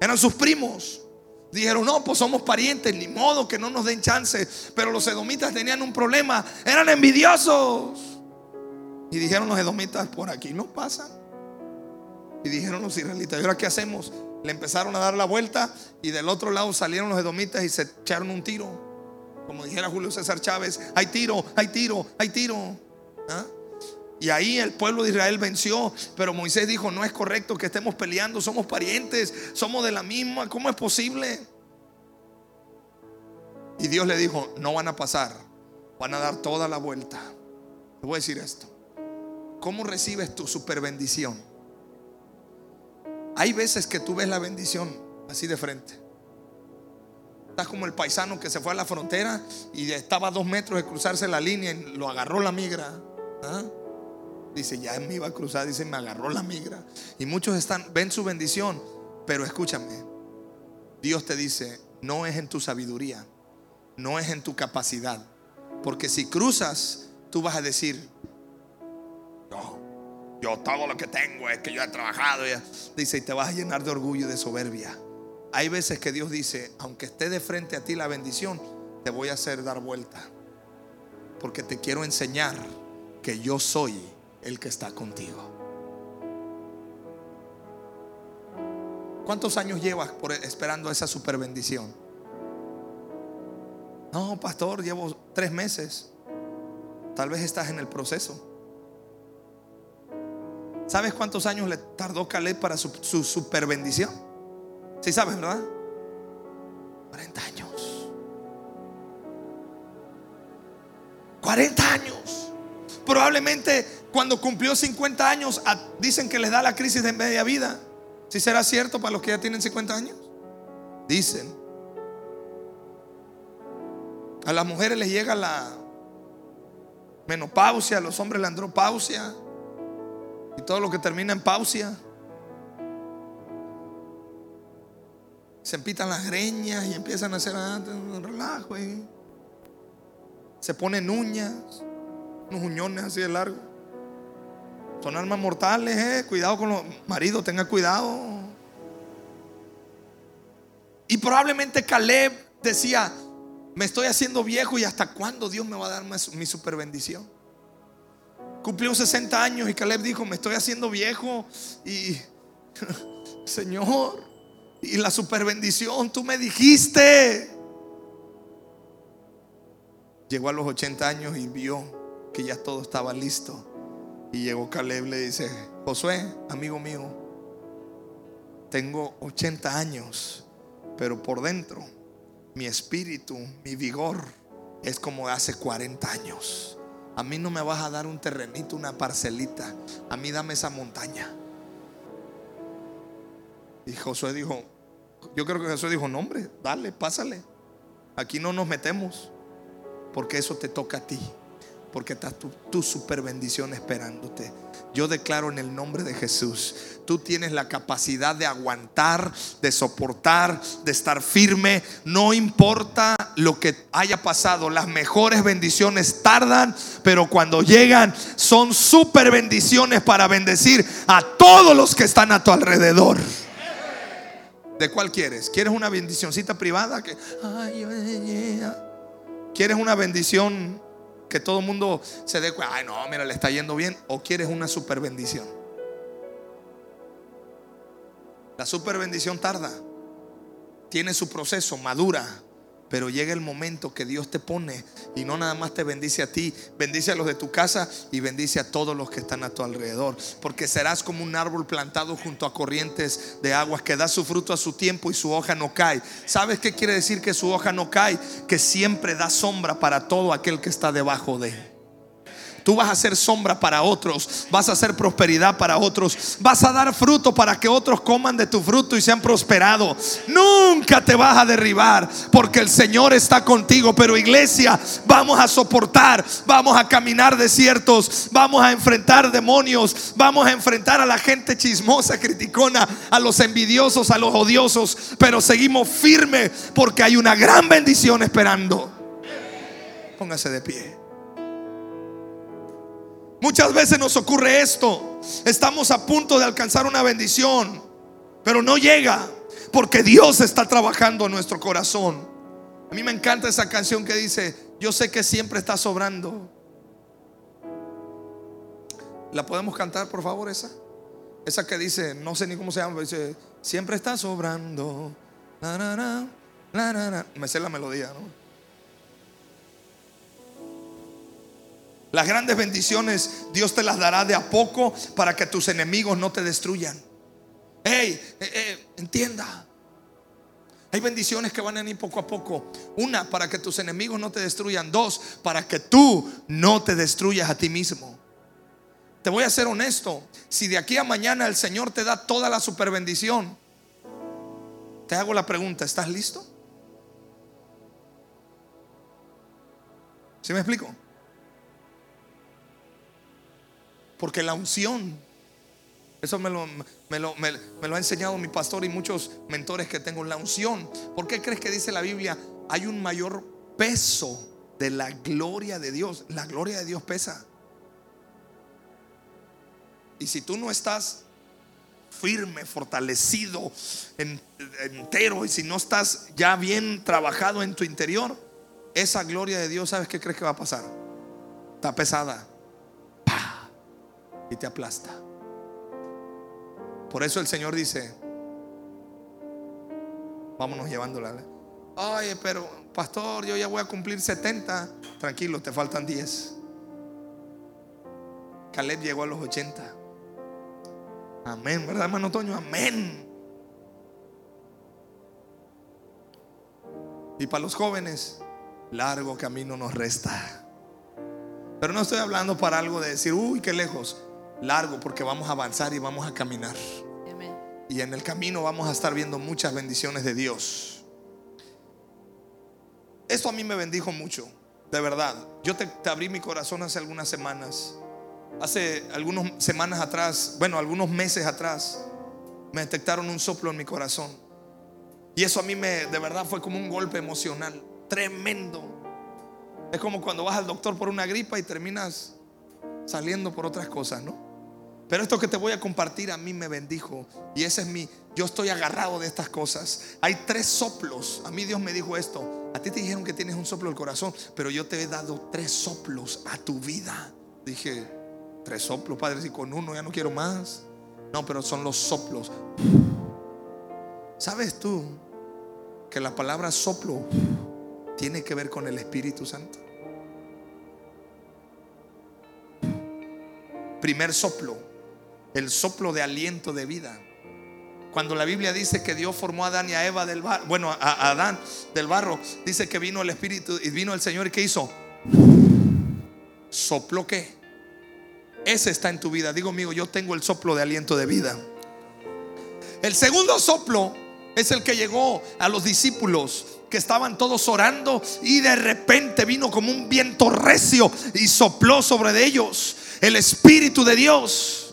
Eran sus primos. Dijeron, no, pues somos parientes, ni modo que no nos den chance. Pero los edomitas tenían un problema, eran envidiosos. Y dijeron los edomitas, por aquí no pasan. Y dijeron los israelitas, ¿y ahora qué hacemos? Le empezaron a dar la vuelta y del otro lado salieron los edomitas y se echaron un tiro. Como dijera Julio César Chávez, hay tiro, hay tiro, hay tiro. ¿Ah? Y ahí el pueblo de Israel venció. Pero Moisés dijo, no es correcto que estemos peleando, somos parientes, somos de la misma, ¿cómo es posible? Y Dios le dijo, no van a pasar, van a dar toda la vuelta. Te voy a decir esto. ¿Cómo recibes tu super bendición? Hay veces que tú ves la bendición así de frente. Estás como el paisano que se fue a la frontera y estaba a dos metros de cruzarse la línea y lo agarró la migra. ¿Ah? Dice, ya me iba a cruzar, dice, me agarró la migra. Y muchos están, ven su bendición, pero escúchame, Dios te dice, no es en tu sabiduría, no es en tu capacidad. Porque si cruzas, tú vas a decir, no, yo todo lo que tengo es que yo he trabajado. Dice, y te vas a llenar de orgullo y de soberbia. Hay veces que Dios dice, aunque esté de frente a ti la bendición, te voy a hacer dar vuelta. Porque te quiero enseñar que yo soy el que está contigo. ¿Cuántos años llevas por esperando esa super bendición? No, pastor, llevo tres meses. Tal vez estás en el proceso. ¿Sabes cuántos años le tardó Caleb para su, su super bendición? Sí sabes, ¿verdad? 40 años. 40 años. Probablemente cuando cumplió 50 años, dicen que les da la crisis de media vida. ¿Si será cierto para los que ya tienen 50 años? Dicen. A las mujeres les llega la menopausia, a los hombres la andropausia y todo lo que termina en pausia. Se empitan las greñas y empiezan a hacer un relajo. Se ponen uñas. Unos uñones así de largo. Son armas mortales, eh. Cuidado con los maridos, tenga cuidado. Y probablemente Caleb decía, me estoy haciendo viejo y hasta cuándo Dios me va a dar mi super bendición. Cumplió 60 años y Caleb dijo, me estoy haciendo viejo y Señor, y la super bendición, tú me dijiste. Llegó a los 80 años y vio que ya todo estaba listo. Y llegó Caleb le dice, Josué, amigo mío, tengo 80 años, pero por dentro mi espíritu, mi vigor es como hace 40 años. A mí no me vas a dar un terrenito, una parcelita. A mí dame esa montaña. Y Josué dijo, yo creo que Josué dijo, no hombre, dale, pásale. Aquí no nos metemos, porque eso te toca a ti porque está tu, super bendición esperándote. Yo declaro en el nombre de Jesús, tú tienes la capacidad de aguantar, de soportar, de estar firme. No importa lo que haya pasado, las mejores bendiciones tardan, pero cuando llegan son super bendiciones para bendecir a todos los que están a tu alrededor. ¿De cuál quieres? ¿Quieres una bendicioncita privada? Que, ¿Quieres una bendición que todo el mundo se dé cuenta, ay no, mira, le está yendo bien, o quieres una super bendición. La super bendición tarda, tiene su proceso, madura, pero llega el momento que Dios te pone y no nada más te bendice a ti, bendice a los de tu casa y bendice a todos los que están a tu alrededor. Porque serás como un árbol plantado junto a corrientes de aguas que da su fruto a su tiempo y su hoja no cae. ¿Sabes qué quiere decir que su hoja no cae? Que siempre da sombra para todo aquel que está debajo de. Tú vas a ser sombra para otros, vas a hacer prosperidad para otros, vas a dar fruto para que otros coman de tu fruto y sean prosperados. Nunca te vas a derribar porque el Señor está contigo. Pero iglesia, vamos a soportar, vamos a caminar desiertos, vamos a enfrentar demonios, vamos a enfrentar a la gente chismosa, criticona, a los envidiosos, a los odiosos. Pero seguimos firmes porque hay una gran bendición esperando. Póngase de pie. Muchas veces nos ocurre esto. Estamos a punto de alcanzar una bendición, pero no llega porque Dios está trabajando en nuestro corazón. A mí me encanta esa canción que dice, yo sé que siempre está sobrando. ¿La podemos cantar, por favor, esa? Esa que dice, no sé ni cómo se llama, dice, siempre está sobrando. Me sé la melodía, ¿no? Las grandes bendiciones Dios te las dará de a poco para que tus enemigos no te destruyan. Hey, eh, eh, entienda. Hay bendiciones que van a ir poco a poco. Una, para que tus enemigos no te destruyan. Dos, para que tú no te destruyas a ti mismo. Te voy a ser honesto. Si de aquí a mañana el Señor te da toda la super bendición, te hago la pregunta, ¿estás listo? ¿Sí me explico? Porque la unción, eso me lo, me, lo, me, lo, ha enseñado mi pastor y muchos mentores que tengo, la unción. ¿Por qué crees que dice la Biblia? Hay un mayor peso de la gloria de Dios. La gloria de Dios pesa. Y si tú no estás firme, fortalecido, entero, y si no estás ya bien trabajado en tu interior, esa gloria de Dios, ¿sabes qué crees que va a pasar? Está pesada y te aplasta. Por eso el Señor dice, vámonos llevándola. Ay, pero pastor, yo ya voy a cumplir 70. Tranquilo, te faltan 10. Caleb llegó a los 80. Amén, ¿verdad, hermano Toño? Amén. Y para los jóvenes, largo camino nos resta. Pero no estoy hablando para algo de decir, uy, qué lejos largo porque vamos a avanzar y vamos a caminar. Y en el camino vamos a estar viendo muchas bendiciones de Dios. Esto a mí me bendijo mucho, de verdad. Yo te, abrí mi corazón hace algunas semanas. Hace algunas semanas atrás, bueno, algunos meses atrás, me detectaron un soplo en mi corazón. Y eso a mí me, de verdad, fue como un golpe emocional tremendo. Es como cuando vas al doctor por una gripa y terminas saliendo por otras cosas, ¿no? Pero esto que te voy a compartir a mí me bendijo. Y ese es mi, yo estoy agarrado de estas cosas. Hay tres soplos. A mí Dios me dijo esto. A ti te dijeron que tienes un soplo del corazón, pero yo te he dado tres soplos a tu vida. Dije, tres soplos, Padre, si con uno ya no quiero más. No, pero son los soplos. ¿Sabes tú que la palabra soplo tiene que ver con el Espíritu Santo? Primer soplo, el soplo de aliento de vida. Cuando la Biblia dice que Dios formó a Adán y a Eva del barro, bueno, a Adán del barro, dice que vino el Espíritu y vino el Señor y ¿qué hizo? ¿Soplo qué? Ese está en tu vida. Digo, amigo, yo tengo el soplo de aliento de vida. El segundo soplo es el que llegó a los discípulos que estaban todos orando y de repente vino como un viento recio y sopló sobre ellos el Espíritu de Dios.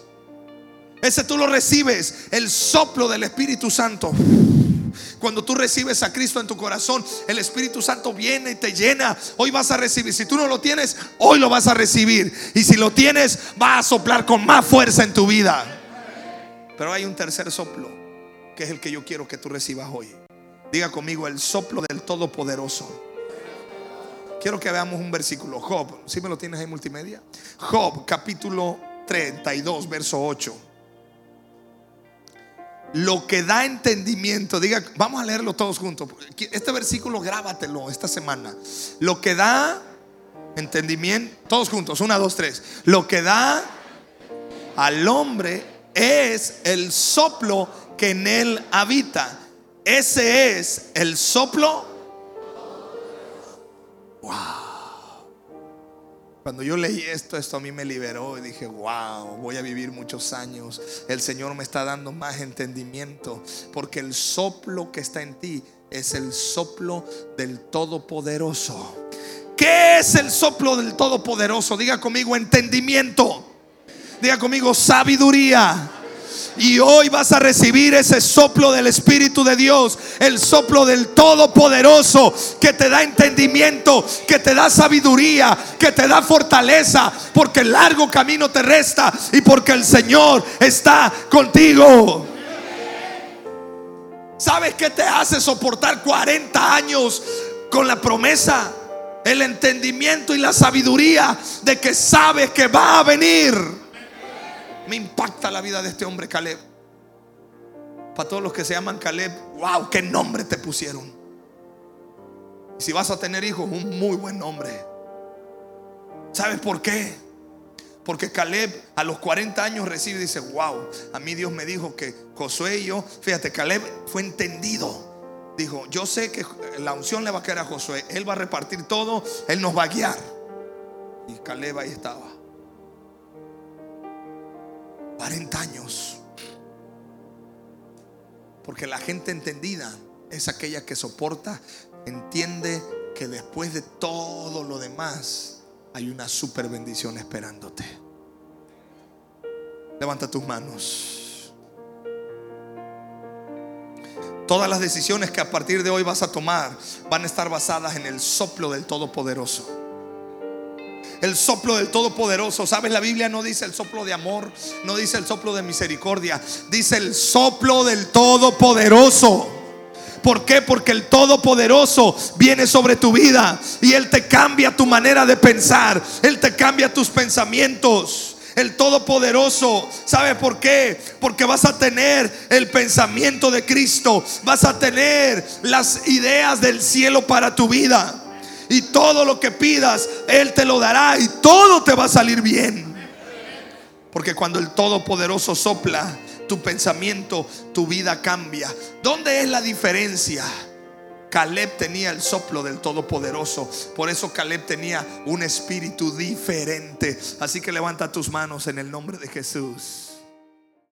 Ese tú lo recibes, el soplo del Espíritu Santo. Cuando tú recibes a Cristo en tu corazón, el Espíritu Santo viene y te llena. Hoy vas a recibir. Si tú no lo tienes, hoy lo vas a recibir. Y si lo tienes, va a soplar con más fuerza en tu vida. Pero hay un tercer soplo, que es el que yo quiero que tú recibas hoy. Diga conmigo, el soplo del Todopoderoso. Quiero que veamos un versículo. Job, si me lo tienes en multimedia. Job, capítulo 32, verso 8. Lo que da entendimiento, diga, vamos a leerlo todos juntos. Este versículo grábatelo esta semana. Lo que da entendimiento, todos juntos, una, dos, tres. Lo que da al hombre es el soplo que en él habita. Ese es el soplo wow. Cuando yo leí esto, esto a mí me liberó y dije, wow, voy a vivir muchos años. El Señor me está dando más entendimiento porque el soplo que está en ti es el soplo del Todopoderoso. ¿Qué es el soplo del Todopoderoso? Diga conmigo entendimiento. Diga conmigo sabiduría. Y hoy vas a recibir ese soplo del Espíritu de Dios, el soplo del Todopoderoso que te da entendimiento, que te da sabiduría, que te da fortaleza, porque el largo camino te resta y porque el Señor está contigo. ¿Sabes qué te hace soportar 40 años con la promesa? El entendimiento y la sabiduría de que sabes que va a venir me impacta la vida de este hombre Caleb. Para todos los que se llaman Caleb, wow, qué nombre te pusieron. si vas a tener hijos, un muy buen nombre. ¿Sabes por qué? Porque Caleb a los 40 años recibe y dice, wow, a mí Dios me dijo que Josué y yo, fíjate, Caleb fue entendido. Dijo, yo sé que la unción le va a quedar a Josué, él va a repartir todo, él nos va a guiar. Y Caleb ahí estaba. 40 años. Porque la gente entendida es aquella que soporta, entiende que después de todo lo demás hay una super bendición esperándote. Levanta tus manos. Todas las decisiones que a partir de hoy vas a tomar van a estar basadas en el soplo del Todopoderoso el soplo del Todopoderoso. ¿Sabes? La Biblia no dice el soplo de amor, no dice el soplo de misericordia, dice el soplo del Todopoderoso. ¿Por qué? Porque el Todopoderoso viene sobre tu vida y Él te cambia tu manera de pensar, Él te cambia tus pensamientos. El Todopoderoso, ¿sabe por qué? Porque vas a tener el pensamiento de Cristo, vas a tener las ideas del cielo para tu vida. Y todo lo que pidas, Él te lo dará y todo te va a salir bien. Porque cuando el Todopoderoso sopla, tu pensamiento, tu vida cambia. ¿Dónde es la diferencia? Caleb tenía el soplo del Todopoderoso. Por eso Caleb tenía un espíritu diferente. Así que levanta tus manos en el nombre de Jesús.